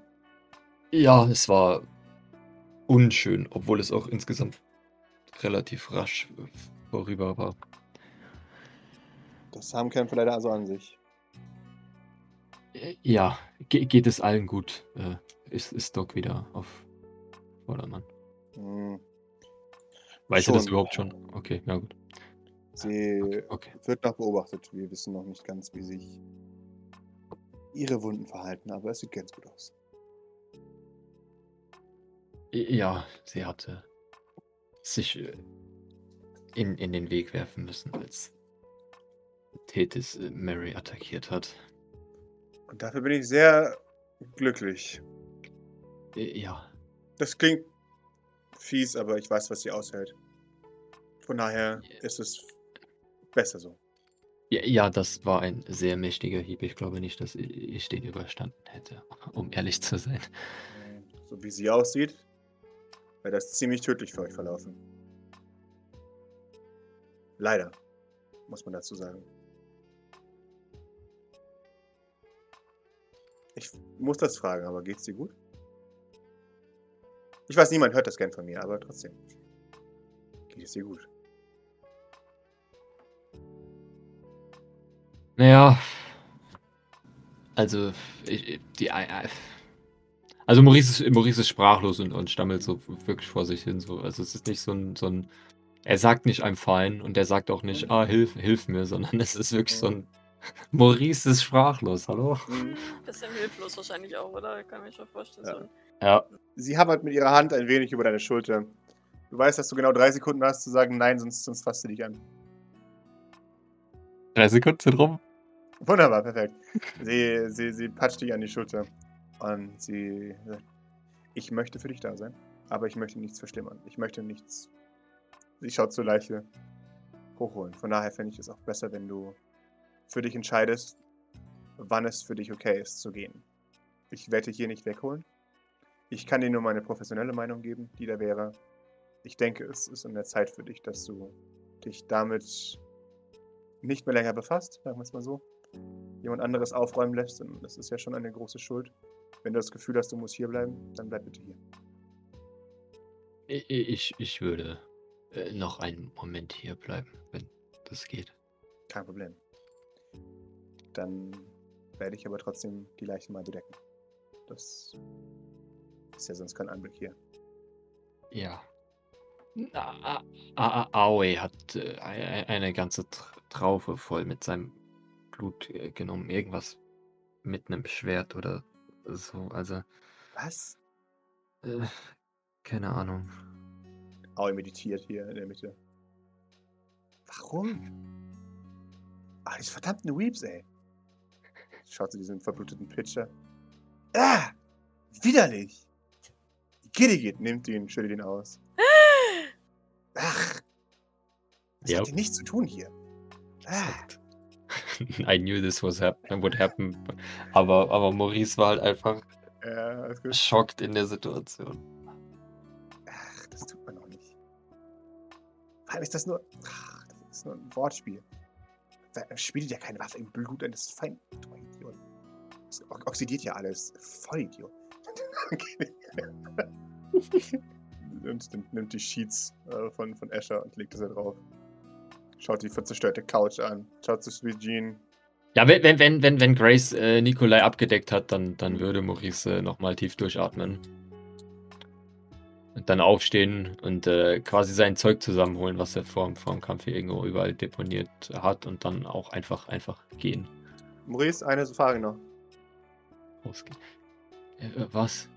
ja, es war unschön, obwohl es auch insgesamt relativ rasch vorüber war. Das haben Kämpfe leider also an sich. Äh, Ja, ge geht es allen gut. Äh, ist, ist Doc wieder auf Vordermann. Hm. Weißt du das Schon. überhaupt schon? Okay, ja gut. Sie okay. wird noch beobachtet. Wir wissen noch nicht ganz, wie sich ihre Wunden verhalten, aber es sieht ganz gut aus. Ja, sie hatte sich äh, in, in den Weg werfen müssen, als Tethys äh, Mary attackiert hat. Und dafür bin ich sehr glücklich. Ja, Das klingt fies, aber ich weiß, was sie aushält. Von daher ist es besser so. Ja, ja, das war ein sehr mächtiger Hieb. Ich glaube nicht, dass ich den überstanden hätte, um ehrlich zu sein. So wie sie aussieht, wäre das ziemlich tödlich für euch verlaufen. Leider, muss man dazu sagen. Ich muss das fragen, aber geht's dir gut? Ich weiß, niemand hört das gern von mir, aber trotzdem. Geht es dir gut? Naja, also, ich, die, äh, also Maurice ist, Maurice ist sprachlos und, und stammelt so wirklich vor sich hin. So. Also es ist nicht so ein, so ein, er sagt nicht I'm fine und er sagt auch nicht, ah, hilf, hilf mir, sondern es ist wirklich so ein, Maurice ist sprachlos, hallo? Bisschen hilflos wahrscheinlich auch, oder? Kann mir schon vorstellen. Ja. So. Ja, Sie hammert mit ihrer Hand ein wenig über deine Schulter. Du weißt, dass du genau drei Sekunden hast zu sagen Nein, sonst, sonst fasst sie dich an. drei Sekunden sind rum. Wunderbar, perfekt. Sie, sie, sie patscht dich an die Schulter und sie sagt, ich möchte für dich da sein, aber ich möchte nichts verschlimmern. Ich möchte nichts. Sie schaut zur Leiche hochholen. Von daher fände ich es auch besser, wenn du für dich entscheidest, wann es für dich okay ist zu gehen. Ich werde dich hier nicht wegholen. Ich kann dir nur meine professionelle Meinung geben, die da wäre. Ich denke, es ist in der Zeit für dich, dass du dich damit nicht mehr länger befasst, sagen wir es mal so jemand anderes aufräumen lässt, dann das ist ja schon eine große Schuld. Wenn du das Gefühl hast, du musst hier bleiben, dann bleib bitte hier. Ich, ich, würde äh, noch einen Moment hier bleiben, wenn das geht. Kein Problem. Dann werde ich aber trotzdem die Leichen mal bedecken. Das ist ja sonst kein Anblick hier. Ja. Aoi hat äh, ei- eine ganze Tr- Traufe voll mit seinem Blut äh, genommen. Irgendwas mit einem Schwert oder so. Also, Was? äh, keine Ahnung. Aoi meditiert hier in der Mitte. Warum? Ah, diese verdammten Weeps, ey. Schaut zu diesem verbluteten Pitcher. Ah! Widerlich! Giddigit nimmt ihn, schüttelt ihn aus. Ach! Das Ja. hat hier nichts zu tun hier. Ah! Sagt. I knew this was happen, would happen. Aber, aber Maurice war halt einfach Ja, schockt in der Situation. Ach, das tut man auch nicht. Vor allem ist das nur. Ach, das ist nur ein Wortspiel. Er spielt ja keine Waffe im Blut eines Feindes. Du Idiot. Das oxidiert ja alles. Vollidiot. und nimmt, die Sheets äh, von, von Escher und legt es da drauf. Schaut die zerstörte Couch an. Schaut zu Sweet Jean. Ja, wenn, wenn, wenn, wenn, wenn Grace äh, Nikolai abgedeckt hat, dann, dann würde Maurice äh, nochmal tief durchatmen. Und dann aufstehen und äh, quasi sein Zeug zusammenholen, was er vor, vor dem Kampf hier irgendwo überall deponiert hat und dann auch einfach, einfach gehen. Maurice, eine Frage noch. Rausgehen. Äh, äh, was?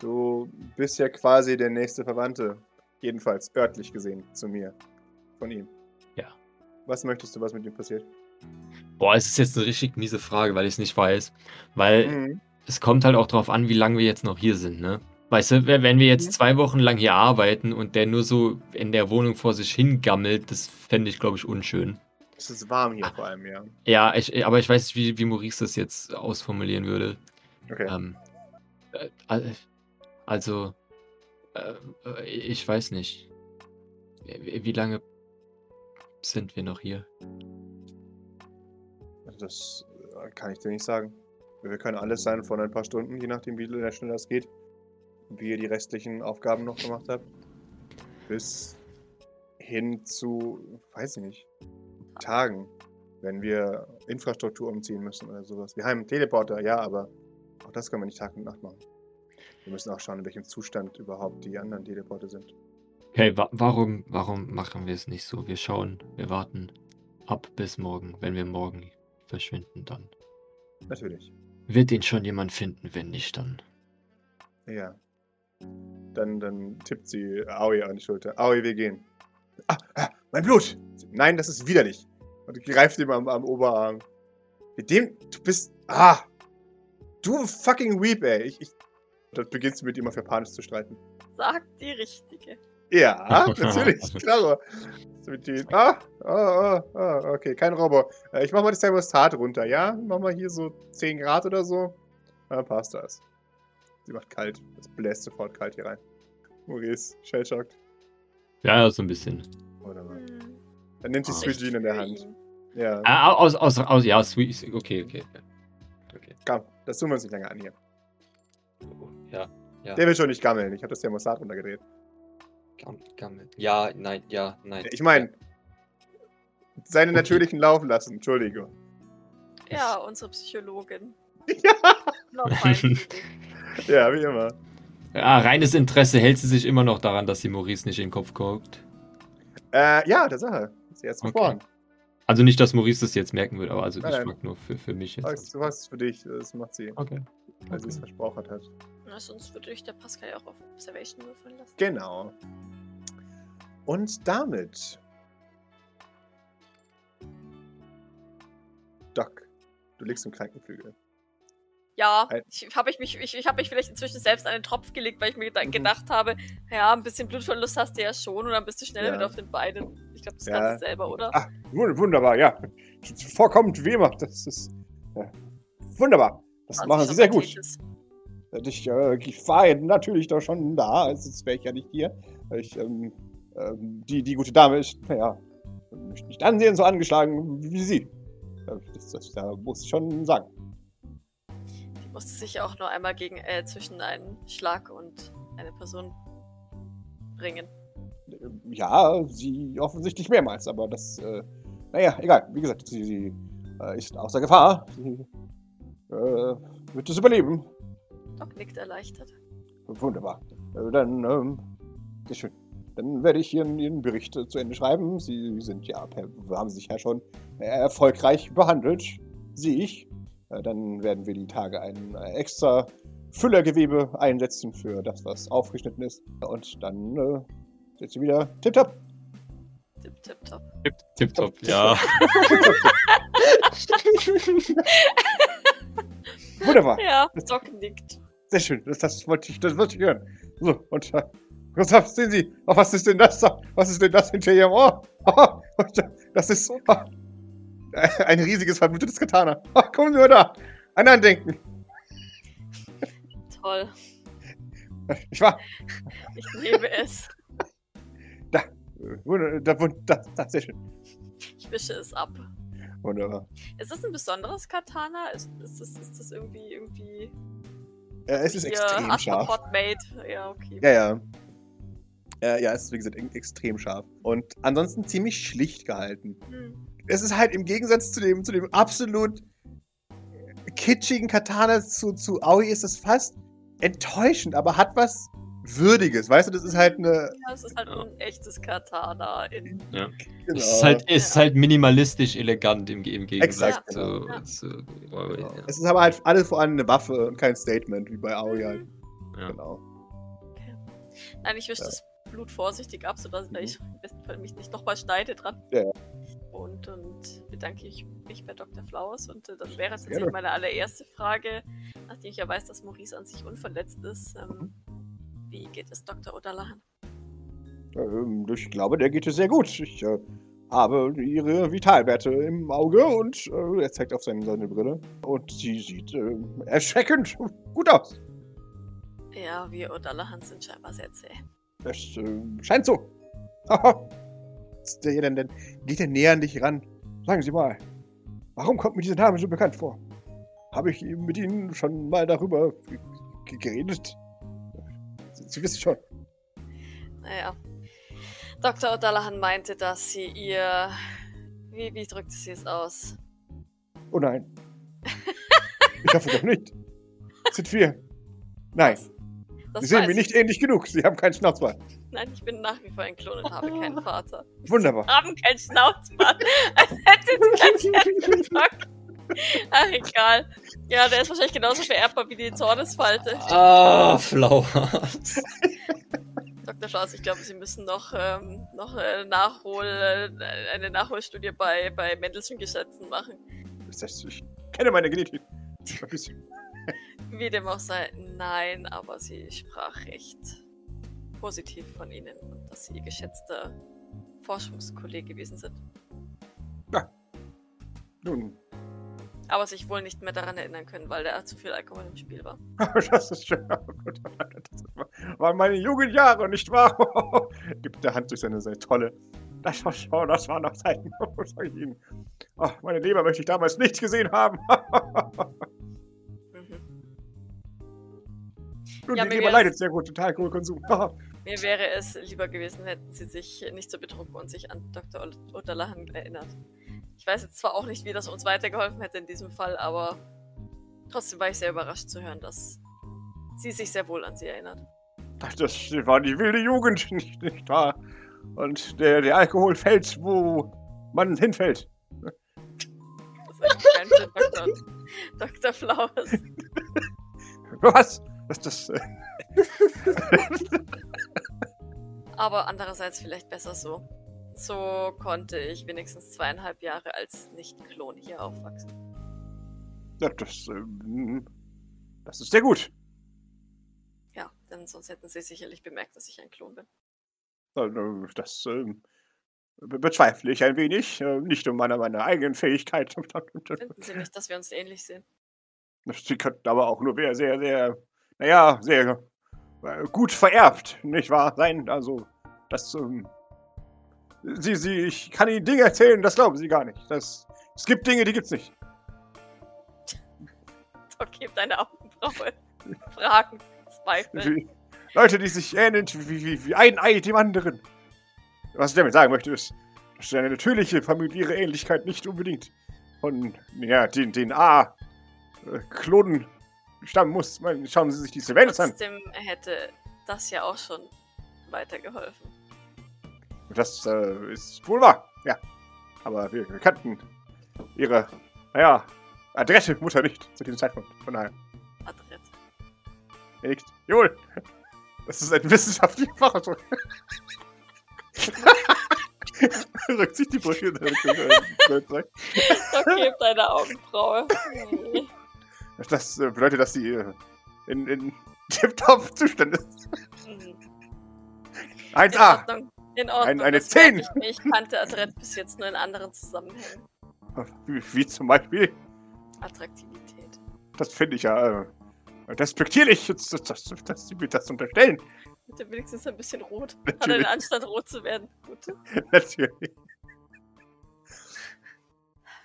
Du bist ja quasi der nächste Verwandte. Jedenfalls örtlich gesehen zu mir. Von ihm. Was möchtest du, was mit ihm passiert? Boah, es ist jetzt eine richtig miese Frage, weil ich es nicht weiß. Weil Mhm. es kommt halt auch drauf an, wie lange wir jetzt noch hier sind, ne? Weißt du, wenn wir jetzt Mhm. zwei Wochen lang hier arbeiten und der nur so in der Wohnung vor sich hingammelt, das fände ich, glaube ich, unschön. Es ist warm hier vor allem, ja. Ja, ich, aber ich weiß nicht, wie, wie Maurice das jetzt ausformulieren würde. Okay. Ähm, äh, al- also, äh, äh, ich weiß nicht. Wie lange sind wir noch hier? Das äh, kann ich dir nicht sagen. Wir können alles sein von ein paar Stunden, je nachdem, wie schnell das geht. Wie ihr die restlichen Aufgaben noch gemacht habt. Bis hin zu, weiß ich nicht, Tagen, wenn wir Infrastruktur umziehen müssen oder sowas. Wir haben einen Teleporter, ja, aber auch das können wir nicht Tag und Nacht machen. Wir müssen auch schauen, in welchem Zustand überhaupt die anderen Teleporter sind. Okay, wa warum, warum machen wir es nicht so? Wir schauen, wir warten ab bis morgen. Wenn wir morgen verschwinden, dann Natürlich. wird ihn schon jemand finden, wenn nicht, dann. Ja. Dann, dann tippt sie Aoi an die Schulter. Aoi, wir gehen. Ah, ah, mein Blut! Nein, das ist widerlich. Und greift ihm am, am Oberarm. Mit dem, du bist. Ah! Du fucking Weep, ey. Ich, ich, dann beginnst du mit ihm auf Japanisch zu streiten. Sagt die Richtige. Ja, natürlich, den- Ah, ah, ah, ah, okay, kein Robo. Äh, Ich mach mal das Thermostat runter, ja? Mach mal hier so 10 Grad oder so. Dann passt das. Sie macht kalt. Es bläst sofort kalt hier rein. Maurice, shellshockt. Ja, so ein bisschen. Wunderbar. Hm. Dann nimmt sie Ah. Sweet Jean in der Hand. Ja, Ah, aus, aus, aus, ja, sweet. Okay, okay. Okay. komm, das tun wir uns nicht länger an hier. Ja, ja. Der will schon nicht gammeln. Ich habe das Thermostat runtergedreht. Gam- Gammel. Ja, nein, ja, nein. Ich meine, seinen Okay. natürlichen Lauf lassen. Entschuldigung. Ja, unsere Psychologin. Ja, wie immer. Ja, reines Interesse hält sie sich immer noch daran, dass sie Maurice nicht in den Kopf guckt. Äh, ja, der Sache. Sie hat Okay. gesprochen. Also nicht, dass Maurice das jetzt merken würde, aber also Nein, ich nein. frag nur für, für mich Du jetzt. hast es für dich. Das macht sie, Okay. weil sie es versprochen hat. Na, sonst würde ich der Pascal ja auch auf Observation würfeln lassen. Genau. Und damit. Doc, du liegst im Krankenflügel. Ja, ich habe ich mich, ich, ich habe mich vielleicht inzwischen selbst an den Tropf gelegt, weil ich mir Mhm. gedacht habe, ja, ein bisschen Blutverlust hast du ja schon und dann bist du schneller Ja. wieder auf den Beinen. Ich glaube, das Ja. kannst du selber, oder? Wund- wunderbar, ja. Vorkommt wie immer. Das ist ja, wunderbar. Das 20 machen Sie sehr gut. Sokrates. Ich, äh, ich war natürlich doch schon da, sonst wäre ich ja nicht hier. Ich, ähm, ähm, die, die gute Dame ist, naja, nicht, nicht ansehen so angeschlagen wie Sie. Das, das, da muss ich schon sagen. Die musste sich auch nur einmal gegen äh, zwischen einen Schlag und eine Person bringen. Ja, sie offensichtlich mehrmals, aber das, äh, naja, egal. Wie gesagt, sie, sie äh, ist außer Gefahr. Sie äh, wird es überleben. Doc nickt erleichtert. Wunderbar. Äh, dann, ähm, sehr schön. Dann werde ich Ihren, Ihren Bericht äh, zu Ende schreiben. Sie sind ja, haben sich ja schon äh, erfolgreich behandelt. Sehe ich. Dann werden wir die Tage ein extra Füllergewebe einsetzen für das, was aufgeschnitten ist. Und dann äh, sind Sie wieder tipptopp. Tipp, tipp, top. Tipptopp, ja. Wunderbar. Ja, Doc nickt. Sehr schön, das, das, wollte, ich, das wollte ich hören. So, und äh, Gustav, sehen Sie, oh, was ist denn das da? Was ist denn das hinter Ihrem Ohr? Oh, das ist oh, ein riesiges, verblutetes Katana. Oh, kommen Sie mal da. Ein Andenken. Toll. Ich war. Ich liebe es. Da, da, da, da, sehr schön. Ich wische es ab. Wunderbar. Ist das ein besonderes Katana? Ist, ist, das, ist das irgendwie irgendwie Äh, es ist extrem scharf. Astrapod-made? Ja, okay. Ja, ja. Äh, ja, es ist wie gesagt extrem scharf. Und ansonsten ziemlich schlicht gehalten. Hm. es ist halt im Gegensatz zu dem, zu dem absolut kitschigen Katana zu, zu Aoi ist es fast enttäuschend, aber hat was Würdiges. Weißt du, das ist halt eine. Ja, es ist halt ein echtes Katana. In, Genau. Es ist halt, es ist halt minimalistisch elegant im, im Gegensatz Exakt, zu, genau. zu Huawei, Genau. ja. Es ist aber halt alles vor allem eine Waffe und kein Statement, wie bei Aoi halt. Ja. Genau. Nein, ich wische Ja. das Blut vorsichtig ab, sodass Mhm. ich im besten Fall mich nicht nochmal schneide dran. Ja, ja. Und, und bedanke ich mich bei Dr. Flowers. Und äh, das wäre tatsächlich meine allererste Frage, nachdem ich ja weiß, dass Maurice an sich unverletzt ist. Ähm, Mhm. Wie geht es Dr. O'Dallahan? Ähm, ich glaube, der geht es sehr gut. Ich äh, habe ihre Vitalwerte im Auge und äh, er zeigt auf seine, seine Brille. Und sie sieht äh, erschreckend gut aus. Ja, wir O'Dallahan sind scheinbar sehr zäh. Es äh, scheint so. Der denn, denn geht er näher an dich ran? Sagen Sie mal, warum kommt mir dieser Name so bekannt vor? Habe ich mit Ihnen schon mal darüber geredet? Sie, Sie wissen schon. Naja. Dr. O'Dallahan meinte, dass sie ihr. Wie, wie drückte sie es aus? Oh nein. Ich hoffe doch nicht. Sind wir? Nein, Das Sie sehen mir ich. nicht ähnlich genug. Sie haben keinen Schnauzbart. Nein, ich bin nach wie vor ein Klon und habe keinen Vater. Wunderbar. haben kein Schnauzbart. Als hätte es gesagt. Ach, egal. Ja, der ist wahrscheinlich genauso vererbbar wie die Zornesfalte. Ah, Flowers. Dr. Flaus, ich glaube, Sie müssen noch, ähm, noch äh, Nachhol, äh, eine Nachholstudie bei, bei Mendelssohn-Gesetzen machen. Das heißt, ich kenne meine Genetik. Wie dem auch sei, nein, aber sie sprach recht positiv von Ihnen und dass Sie Ihr geschätzter Forschungskollege gewesen sind. Nun, Aber sich wohl nicht mehr daran erinnern können, weil da zu viel Alkohol im Spiel war. das ist schön. Oh Gott, das waren meine Jugendjahre, nicht wahr? Gibt der Hand durch seine, seine tolle. Das war schon, das war noch Zeiten. Was sag ich Ihnen? Oh, meine Leber möchte ich damals nicht gesehen haben. Mhm. Nun, Ja, die Leber leidet sehr gut unter Alkoholkonsum. Mir wäre es lieber gewesen, hätten Sie sich nicht so betrunken und sich an Dr. Unterlahan erinnert. Ich weiß jetzt zwar auch nicht, wie das uns weitergeholfen hätte in diesem Fall, aber trotzdem war ich sehr überrascht zu hören, dass sie sich sehr wohl an sie erinnert. Das war die wilde Jugend, nicht, nicht wahr? Und der, der Alkohol fällt, wo man hinfällt. Das ist kein Sinn, Dr. Dr. Flowers. Was? Das, das, äh, Aber andererseits vielleicht besser so. So konnte ich wenigstens zweieinhalb Jahre als Nicht-Klon hier aufwachsen. ja, das, ähm, das ist sehr gut. Ja, denn sonst hätten sie sicherlich bemerkt, dass ich ein Klon bin. Äh, Das ähm, be- bezweifle ich ein wenig. äh, Nicht um meiner, meiner eigenen Fähigkeit. Finden Sie nicht, dass wir uns ähnlich sehen? Sie könnten aber auch nur sehr, sehr, sehr, naja, sehr äh, gut vererbt, nicht wahr? Sein. Also, das, ähm, Sie, Sie, ich kann Ihnen Dinge erzählen, das glauben Sie gar nicht. Das, es gibt Dinge, die gibt's nicht. Doc hebt eine Augenbraue. Fragen, Zweifel. Leute, die sich ähneln wie, wie, wie ein Ei dem anderen. Was ich damit sagen möchte, ist, dass eine natürliche familiäre Ähnlichkeit nicht unbedingt von ja, den, den A-Klonen stammen muss. Man, schauen Sie sich die Sylvanas an. Trotzdem hätte das ja auch schon weitergeholfen. Das äh, ist wohl wahr, ja. Aber wir, wir kannten ihre, naja, adrette Mutter nicht zu diesem Zeitpunkt. Von daher, Adrett. er nickt. Jawohl. Das ist ein wissenschaftlicher Fachausdruck. Rückt sich die Brüche in seine Doc hebt eine Augenbraue. Das äh, bedeutet, dass sie äh, in, in Tip-Top-Zustand ist. Mhm. In 1A. In Ordnung. Ein- eine das merke 10. Ich, kannte Adrett bis jetzt nur in anderen Zusammenhängen. Wie, wie zum Beispiel, Attraktivität. das finde ich ja äh, respektierlich, dass, Sie mir das unterstellen. Bitte wenigstens ein bisschen rot. Hat er den Natürlich. Anstand, rot zu werden. Gut. Natürlich.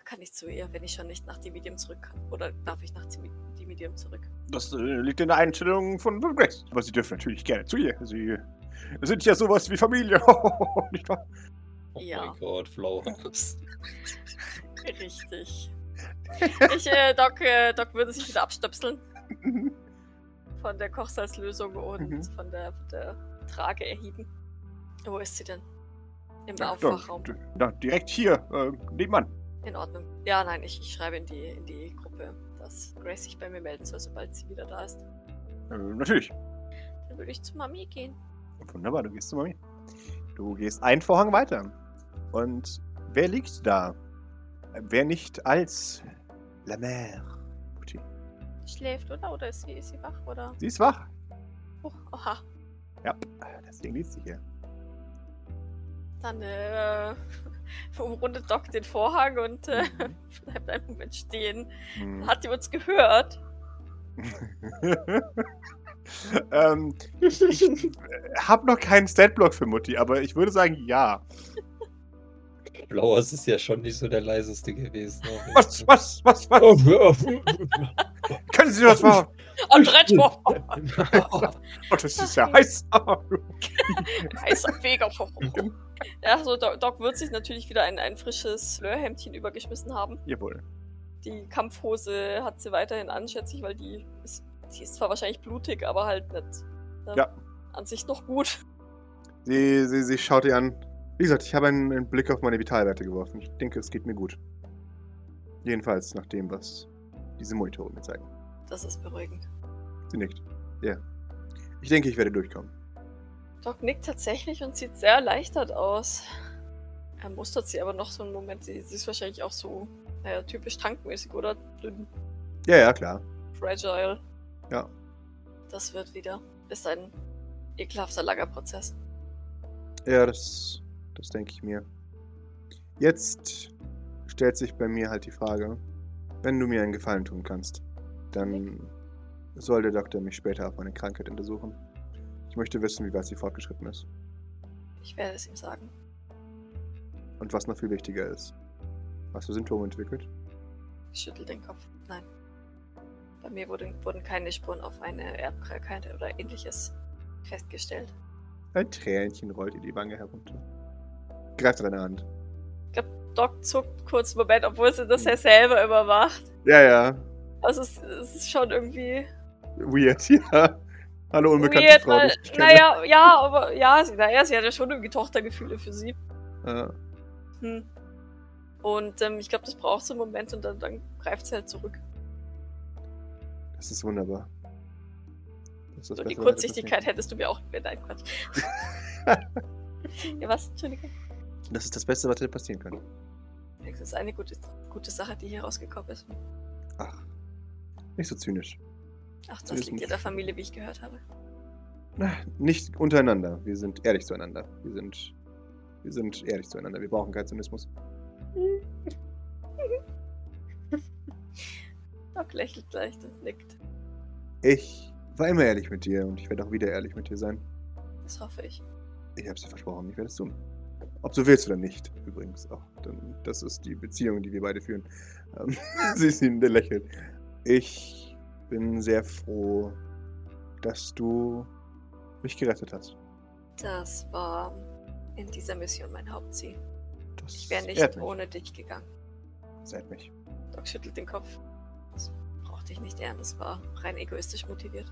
Kann ich zu ihr, wenn ich schon nicht nach dem Medium zurück kann. Oder darf ich nach dem Medium zurück? Das äh, liegt in der Einstellung von von Grace. Aber Sie dürfen natürlich gerne zu ihr. Sie sind ja sowas wie Familie, nicht wahr? Oh Ja. mein Gott, Flowers. Richtig. Ich, äh, Doc, äh, Doc würde sich wieder abstöpseln von der Kochsalzlösung und Mhm. von, der, von der Trage erheben. Wo ist sie denn? Im Ja, Aufwachraum. da, da, direkt hier, äh, nebenan. In Ordnung. Ja, nein, ich, ich schreibe in die, in die Gruppe, dass Grace sich bei mir melden soll, sobald sie wieder da ist. Äh, natürlich. Dann würde ich zu Mami gehen. Wunderbar, du gehst zu Mami. Du gehst einen Vorhang weiter. Und wer liegt da? Wer nicht als La Mère. Mutti. Schläft, oder? Oder ist sie, ist sie wach? Oder? Sie ist wach. Oh, oha. Ja, deswegen liegt sie hier. Dann äh, umrundet Doc den Vorhang und äh, Mhm. bleibt einen Moment stehen. Hm. Hat die uns gehört? ähm, ich äh, habe noch keinen Statblock für Mutti, aber ich würde sagen ja. Flowers ist ja schon nicht so der leiseste gewesen. Was, was, was, was? Oh, Können Sie das machen? Andretto! Oh, das ist ja heiß. Heißer Feger. ja, so Doc, Doc wird sich natürlich wieder ein, ein frisches Flörhemdchen übergeschmissen haben. Jawohl. Die Kampfhose hat sie weiterhin an, schätze ich, weil die ist, die ist zwar wahrscheinlich blutig, aber halt nicht ne, Ja. an sich noch gut. Sie, sie, sie schaut ihr an. Wie gesagt, ich habe einen, einen Blick auf meine Vitalwerte geworfen. Ich denke, es geht mir gut. Jedenfalls nach dem, was diese Monitore mir zeigen. Das ist beruhigend. Sie nickt. Ja. Ich denke, ich werde durchkommen. Doc nickt tatsächlich und sieht sehr erleichtert aus. Er mustert sie aber noch so einen Moment. Sie, sie ist wahrscheinlich auch so, naja, typisch tankmäßig, oder? Dünn, Ja, ja, klar. fragile. Ja. Das wird wieder. Ist ein ekelhafter Lagerprozess. Ja, das, das denke ich mir. Jetzt stellt sich bei mir halt die Frage, wenn du mir einen Gefallen tun kannst, dann soll der Doktor mich später auf meine Krankheit untersuchen. Ich möchte wissen, wie weit sie fortgeschritten ist. Ich werde es ihm sagen. Und was noch viel wichtiger ist. Hast du Symptome entwickelt? Ich schüttel den Kopf. Nein. Bei mir wurde, wurden keine Spuren auf eine Erbkrankheit oder ähnliches festgestellt. Ein Tränchen rollt ihr die Wange herunter. Greift deine Hand. Ich glaube, Doc zuckt kurz einen Moment, obwohl sie das ja selber immer macht. Ja, ja. Also es, es ist schon irgendwie Weird, ja. Hallo, unbekannte weird, Frau, weil, naja, ja, aber ja, sie, naja, sie hat ja schon irgendwie Tochtergefühle für sie. Ja. Hm. Und ähm, ich glaube, das braucht so einen Moment und dann, dann greift sie halt zurück. Das ist wunderbar. Das ist So, die Kurzsichtigkeit hättest du mir auch. Nein, Quatsch. ja, was? Entschuldigung. Das ist das Beste, was hätte passieren können. Das ist eine gute, gute Sache, die hier rausgekommen ist. Ach, nicht so zynisch. Ach, das liegt in der Familie, wie ich gehört habe. Na, Nicht untereinander. Wir sind ehrlich zueinander. Wir sind, wir sind ehrlich zueinander. Wir brauchen keinen Zynismus. Doc lächelt leicht und nickt. Ich war immer ehrlich mit dir und ich werde auch wieder ehrlich mit dir sein. Das hoffe ich. Ich habe es dir versprochen, ich werde es tun. Ob du willst oder nicht, übrigens auch. Denn das ist die Beziehung, die wir beide führen. Ähm, Sie ist der lächelt. Ich bin sehr froh, dass du mich gerettet hast. Das war in dieser Mission mein Hauptziel. Das Ich wäre nicht ohne dich gegangen. Ehrt mich. Doc schüttelt den Kopf. Das brauchte ich nicht ehren, das war rein egoistisch motiviert.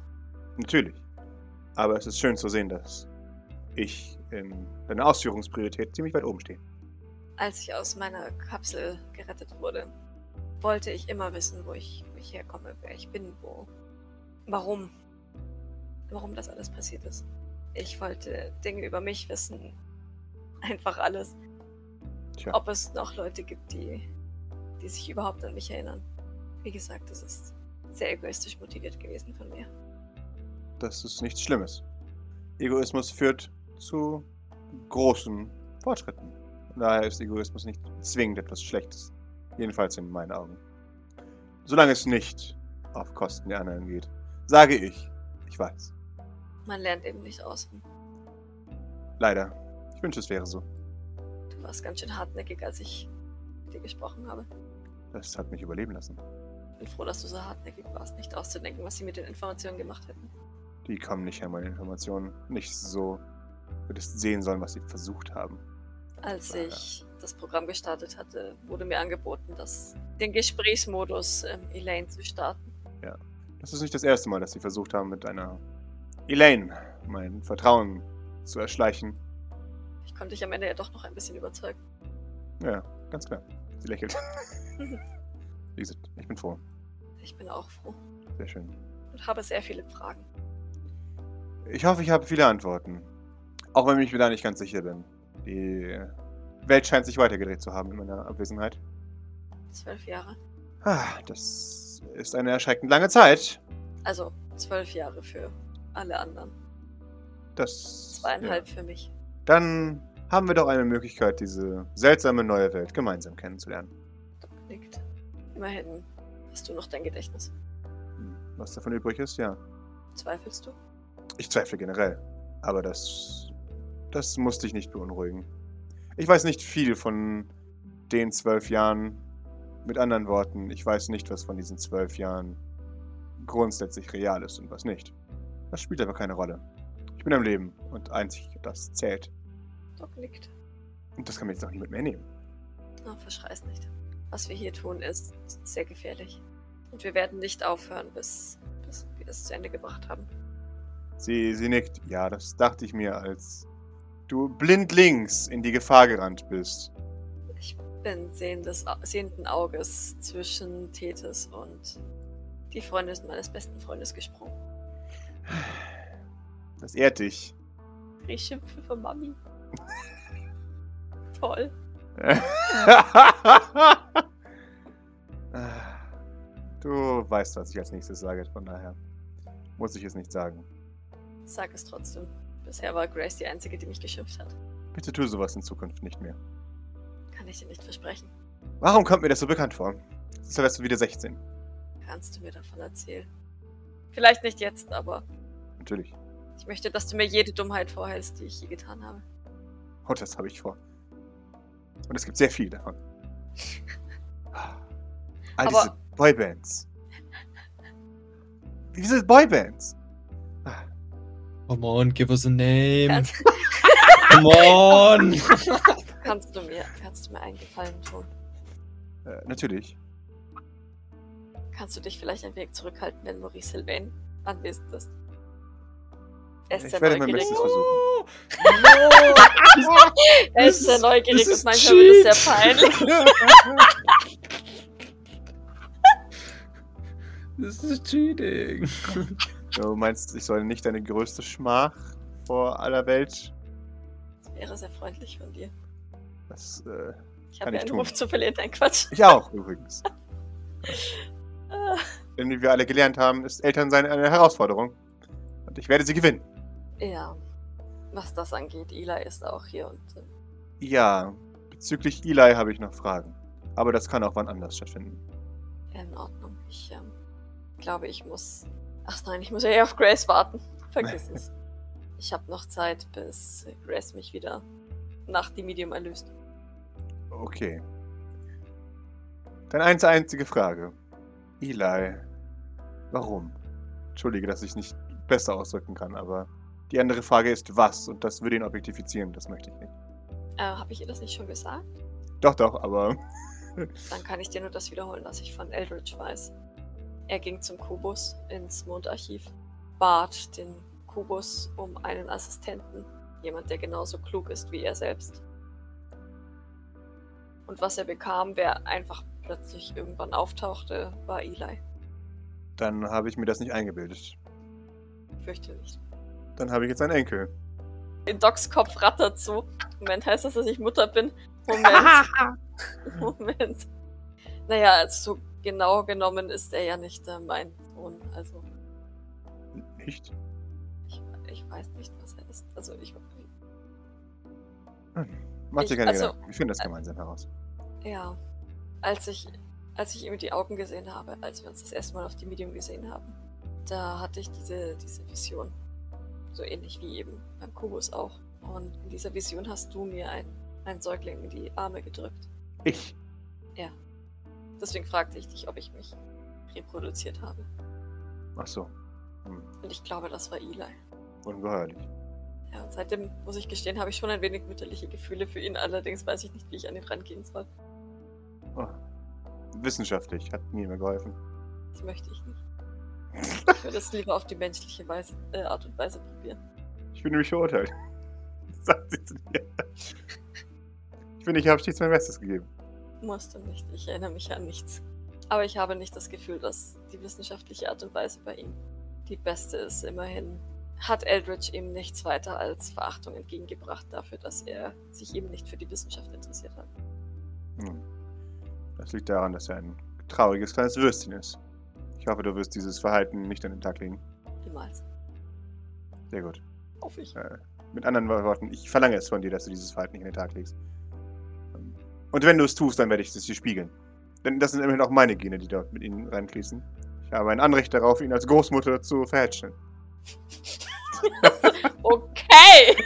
Natürlich. Aber es ist schön zu sehen, dass ich in deiner Ausführungspriorität ziemlich weit oben stehe. Als ich aus meiner Kapsel gerettet wurde, wollte ich immer wissen, wo ich, wo ich herkomme, wer ich bin, wo. Warum. Warum das alles passiert ist. Ich wollte Dinge über mich wissen. Einfach alles. Tja, Ob es noch Leute gibt, die, die sich überhaupt an mich erinnern. Wie gesagt, das ist sehr egoistisch motiviert gewesen von mir. das ist nichts Schlimmes. Egoismus führt zu großen Fortschritten. Daher ist Egoismus nicht zwingend etwas Schlechtes. Jedenfalls in meinen Augen. Solange es nicht auf Kosten der anderen geht. Sage ich. Ich weiß. Man lernt eben nicht aus. Leider. Ich wünsche, es wäre so. Du warst ganz schön hartnäckig, als ich mit dir gesprochen habe. Das hat mich überleben lassen. Bin froh, dass du so hartnäckig warst, nicht auszudenken, was sie mit den Informationen gemacht hätten. Die kommen nicht her, meine Informationen. Nicht so. Du hättest sehen sollen, was sie versucht haben. Als Ja. ich das Programm gestartet hatte, wurde mir angeboten, das, den Gesprächsmodus ähm, Elaine zu starten. Das ist nicht das erste Mal, dass sie versucht haben, mit einer Elaine mein Vertrauen zu erschleichen. Ich konnte dich am Ende ja doch noch ein bisschen überzeugen. Ja, ganz klar. Sie lächelt. Wie gesagt, ich bin froh. Ich bin auch froh Sehr schön. und habe sehr viele Fragen. Ich hoffe, ich habe viele Antworten. Auch wenn ich mir da nicht ganz sicher bin. Die Welt scheint sich weitergedreht zu haben in meiner Abwesenheit. Zwölf Jahre. Ah, das ist eine erschreckend lange Zeit. Also zwölf Jahre für alle anderen. Das. Zweieinhalb für mich. Ja. Dann haben wir doch eine Möglichkeit, diese seltsame neue Welt gemeinsam kennenzulernen. Doc nickt. Immerhin hast du noch dein Gedächtnis. Hm, Was davon übrig ist, ja. Zweifelst du? Ich zweifle generell. Aber das. Das muss dich nicht beunruhigen. Ich weiß nicht viel von den zwölf Jahren. Mit anderen Worten, ich weiß nicht, was von diesen zwölf Jahren grundsätzlich real ist und was nicht. Das spielt aber keine Rolle. Ich bin am Leben und einzig das zählt. Doc nickt. Und das kann mir jetzt auch niemand mehr nehmen. Oh, verschreiß nicht. Was wir hier tun, ist sehr gefährlich. Und wir werden nicht aufhören, bis, bis wir es zu Ende gebracht haben. Sie, sie nickt. Ja, das dachte ich mir, als du blindlings in die Gefahr gerannt bist. Ich bin sehendes, sehenden Auges zwischen Tethys und die Freundin meines besten Freundes gesprungen. Das ehrt dich. Ich schimpfe für Mami. Toll. du weißt, was ich als nächstes sage, von daher muss ich es nicht sagen. Sag es trotzdem. Bisher war Grace die Einzige, die mich geschimpft hat. Bitte tu sowas in Zukunft nicht mehr. Kann ich dir nicht versprechen. Warum kommt mir das so bekannt vor? Ist wärst du wieder 16. Kannst du mir davon erzählen? Vielleicht nicht jetzt, aber Natürlich. ich möchte, dass du mir jede Dummheit vorhältst, die ich je getan habe. Oh, das habe ich vor. Und es gibt sehr viel davon. All Aber- diese Boybands. Diese Boybands. Come on, give us a name. Come on. kannst, du mir, kannst du mir einen Gefallen tun? Äh, natürlich. Kannst du dich vielleicht ein wenig zurückhalten, wenn Maurice Sylvain anwesend ist? Er ist Ich sehr werde mein neugierig. Bestes versuchen. Er ist sehr neugierig das und ist manchmal wird es sehr Cheat. peinlich. Das ist cheating. Du meinst, ich soll nicht deine größte Schmach vor aller Welt? Das wäre sehr freundlich von dir. Das, äh, Ich Kann habe ja ich einen tun. Ruf zu verlieren, nein Quatsch. ich auch übrigens. Ah, Denn wie wir alle gelernt haben, ist Elternsein eine Herausforderung. Und ich werde sie gewinnen. Ja, was das angeht, Eli ist auch hier und äh, Ja, bezüglich Eli habe ich noch Fragen. Aber das kann auch wann anders stattfinden. in Ordnung. Ich ähm, glaube, ich muss. Ach nein, ich muss ja eh auf Grace warten. Vergiss es. Ich habe noch Zeit, bis Grace mich wieder nach dem Medium erlöst. Okay. Dann eins einzige Frage. Eli, warum? Entschuldige, dass ich nicht besser ausdrücken kann, aber die andere Frage ist was und das würde ihn objektifizieren, das möchte ich nicht. Äh, habe ich ihr das nicht schon gesagt? Doch, doch, aber Dann kann ich dir nur das wiederholen, was ich von Eldridge weiß. Er ging zum Kubus ins Mondarchiv, bat den Kubus um einen Assistenten, jemand, der genauso klug ist wie er selbst. Und was er bekam, wer einfach plötzlich irgendwann auftauchte, war Eli. dann habe ich mir das nicht eingebildet. Fürchte nicht. Dann habe ich jetzt einen Enkel. In Docs Kopf rattert so. Moment, heißt das, dass ich Mutter bin? Moment. Moment. Naja, also so genau genommen ist er ja nicht äh, mein Sohn. Also, Nicht? ich, ich weiß nicht, was er ist. Also, ich. Mach dir Ich- keine also- Gedanken. Wir finden das gemeinsam heraus. Ja. Als ich, als ich ihm die Augen gesehen habe, als wir uns das erste Mal auf die Medium gesehen haben, da hatte ich diese, diese Vision. So ähnlich wie eben beim Kubus auch. Und in dieser Vision hast du mir ein, einen Säugling in die Arme gedrückt. Ich? Deswegen fragte ich dich, ob ich mich reproduziert habe. Ach so. Hm. Und ich glaube, das war Eli. Ungeheuerlich. Ja, und seitdem, muss ich gestehen, habe ich schon ein wenig mütterliche Gefühle für ihn. Allerdings weiß ich nicht, wie ich an ihn rangehen soll. Oh. Wissenschaftlich. Hat nie mehr geholfen. Das möchte ich nicht. Ich würde es lieber auf die menschliche Weise, äh, Art und Weise probieren. Ich bin nämlich verurteilt. Sagt sie zu dir. Ich finde, ich habe stets mein Bestes gegeben. Musst du nicht. Ich erinnere mich an nichts. Aber ich habe nicht das Gefühl, dass die wissenschaftliche Art und Weise bei ihm die beste ist. Immerhin hat Eldridge ihm nichts weiter als Verachtung entgegengebracht dafür, dass er sich eben nicht für die Wissenschaft interessiert hat. Hm. Das liegt daran, dass er ein trauriges kleines Würstchen ist. Ich hoffe, du wirst dieses Verhalten nicht an den Tag legen. Niemals. Sehr gut. Hoffe ich. Äh, mit anderen Worten, ich verlange es von dir, dass du dieses Verhalten nicht an den Tag legst. Und wenn du es tust, dann werde ich es dir spiegeln. Denn das sind immerhin auch meine Gene, die dort mit ihnen reinfließen. Ich habe ein Anrecht darauf, ihn als Großmutter zu verhätscheln. Okay!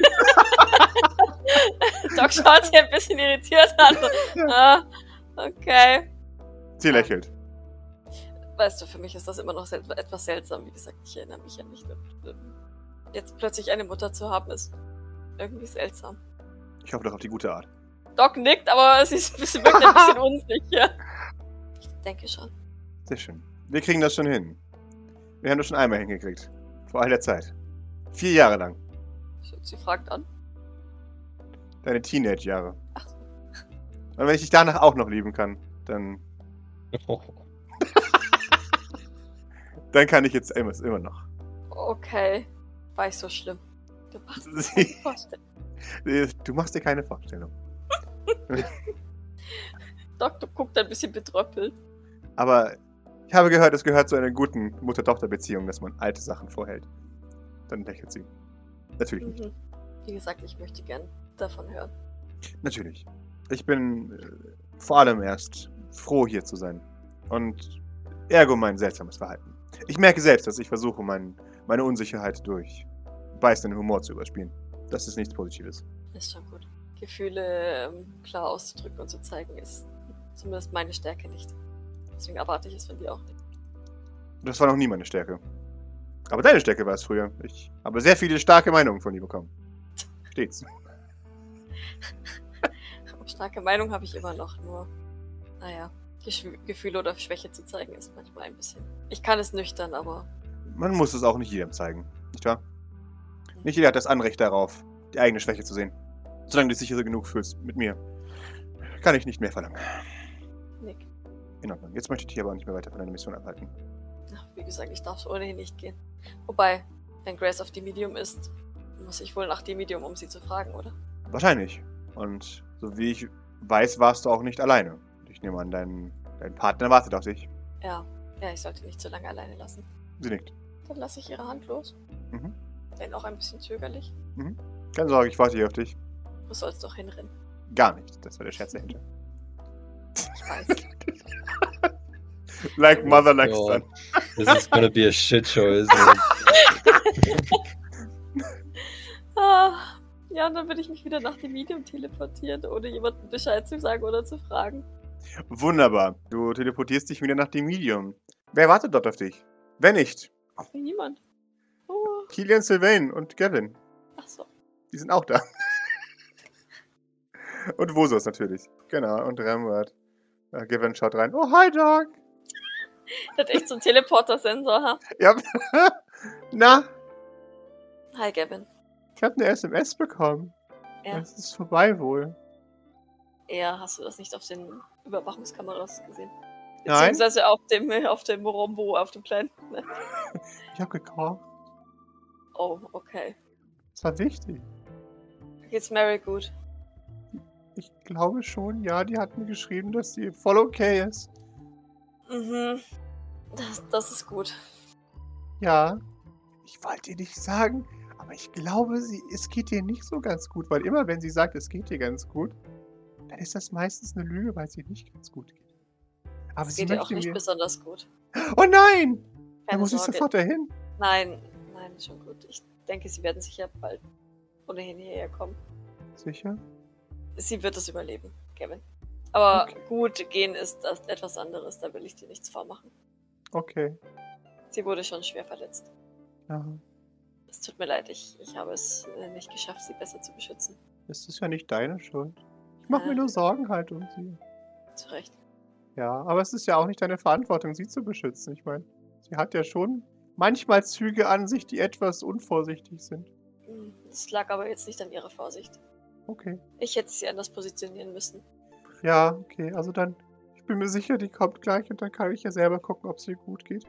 Doc schaut sich ein bisschen irritiert an. Ah, okay. Sie lächelt. Weißt du, für mich ist das immer noch etwas seltsam. Wie gesagt, ich erinnere mich ja nicht. Jetzt plötzlich eine Mutter zu haben, ist irgendwie seltsam. Ich hoffe doch auf die gute Art. Doc nickt, aber sie, ist, sie wirkt ein bisschen unsicher. Ich denke schon. Sehr schön. Wir kriegen das schon hin. Wir haben das schon einmal hingekriegt. Vor all der Zeit. Vier Jahre lang. Sie, fragt an. Deine Teenage-Jahre. Ach so. Und wenn ich dich danach auch noch lieben kann, dann, dann kann ich jetzt immer, immer noch. Okay. War ich so schlimm? Du machst Sie- keine Vorstellung. Du machst dir keine Vorstellung. Doktor guckt ein bisschen betröppelt. Aber ich habe gehört, es gehört zu einer guten Mutter-Tochter-Beziehung, dass man alte Sachen vorhält. Dann lächelt sie. Natürlich nicht. Mhm. Wie gesagt, ich möchte gern davon hören. Natürlich. Ich bin äh, vor allem erst froh, hier zu sein. Und ergo mein seltsames Verhalten. Ich merke selbst, dass ich versuche, mein, meine Unsicherheit durch beißenden Humor zu überspielen. Das ist nichts Positives. Ist schon gut. Gefühle ähm, klar auszudrücken und zu zeigen, ist zumindest meine Stärke nicht. Deswegen erwarte ich es von dir auch nicht. Das war noch nie meine Stärke. Aber deine Stärke war es früher. Ich habe sehr viele starke Meinungen von dir bekommen. Stets. Starke Meinung habe ich immer noch, nur, naja, Gefühle oder Schwäche zu zeigen ist manchmal ein bisschen. Ich kann es nüchtern, aber Man muss es auch nicht jedem zeigen, nicht wahr? Nicht jeder hat das Anrecht darauf, die eigene Schwäche zu sehen. Solange du dich sicher genug fühlst mit mir, kann ich nicht mehr verlangen. Nick. In Ordnung. Jetzt möchte ich dich aber auch nicht mehr weiter von deiner Mission abhalten. Ach, wie gesagt, ich darf ohnehin nicht gehen. Wobei, wenn Grace auf die Medium ist, muss ich wohl nach dem Medium, um sie zu fragen, oder? Wahrscheinlich. Und so wie ich weiß, warst du auch nicht alleine. Ich nehme an, dein, dein Partner wartet auf dich. Ja. Ja, ich sollte nicht zu lange alleine lassen. Sie nickt. Dann lasse ich ihre Hand los. Mhm. Wenn auch ein bisschen zögerlich. Keine Sorge, ich warte hier auf dich. Wo soll's doch hinrennen? Gar nicht. Das war der Scherz dahinter. Ich weiß. like mother, like Ja. son. This is gonna be a shit show, isn't it? ah, ja, und dann würde ich mich wieder nach dem Medium teleportieren, ohne jemandem Bescheid zu sagen oder zu fragen. Wunderbar. Du teleportierst dich wieder nach dem Medium. Wer wartet dort auf dich? Wer nicht? Niemand. Oh, Kilian, Sylvain und Gavin. ach so. Die sind auch da. Und Vosos natürlich. Genau, und Rembrandt. Äh, Gavin schaut rein. Oh, hi, Doc. Der hat echt so einen Teleporter-Sensor, ha? Ja. Na, Hi, Gavin. ich habe eine SMS bekommen. Ja. Es ist vorbei wohl. Ja, hast du das nicht auf den Überwachungskameras gesehen? Nein. Beziehungsweise auf dem, auf dem Rombo, auf dem kleinen. Ich habe gekocht. Oh, okay. Das war wichtig. Geht's Mary gut? Ich glaube schon, ja, die hat mir geschrieben, dass sie voll okay ist. Mhm. Das, das ist gut. Ja. Ich wollte ihr nicht sagen, aber ich glaube, sie, es geht ihr nicht so ganz gut, weil immer wenn sie sagt, es geht ihr ganz gut, dann ist das meistens eine Lüge, weil es ihr nicht ganz gut geht. Aber Es sie geht dir auch nicht mir... besonders gut. Oh nein! Keine muss ich sofort dahin. Nein, nein, ist schon gut. Ich denke, sie werden sicher bald ohnehin hierher kommen. Sicher? Sie wird es überleben, Kevin. Aber Okay. gut, gehen ist etwas anderes, da will ich dir nichts vormachen. Okay. Sie wurde schon schwer verletzt. Ja. Es tut mir leid, ich, ich habe es äh, nicht geschafft, sie besser zu beschützen. Das ist ja nicht deine Schuld. Ich mache mir Äh. nur Sorgen halt um sie. Zu Recht. Ja, aber es ist ja auch nicht deine Verantwortung, sie zu beschützen. Ich meine, sie hat ja schon manchmal Züge an sich, die etwas unvorsichtig sind. Hm, Das lag aber jetzt nicht an ihrer Vorsicht. Okay. Ich hätte sie anders positionieren müssen. Ja, okay. Also dann, ich bin mir sicher, die kommt gleich und dann kann ich ja selber gucken, ob es ihr gut geht.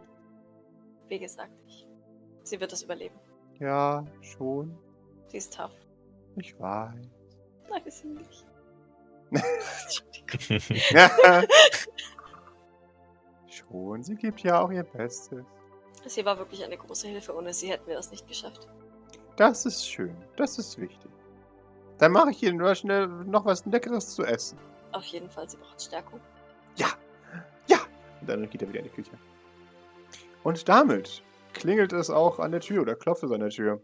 Wie gesagt, ich, sie wird es überleben. Ja, schon. Sie ist tough. Ich weiß. Nein, ist sie nicht. schon, sie gibt ja auch ihr Bestes. Sie war wirklich eine große Hilfe. Ohne sie hätten wir das nicht geschafft. Das ist schön. Das ist wichtig. Dann mache ich Ihnen schnell noch was Leckeres zu essen. Auf jeden Fall, sie braucht Stärkung. Und dann geht er wieder in die Küche. Und damit klingelt es auch an der Tür oder klopft es an der Tür.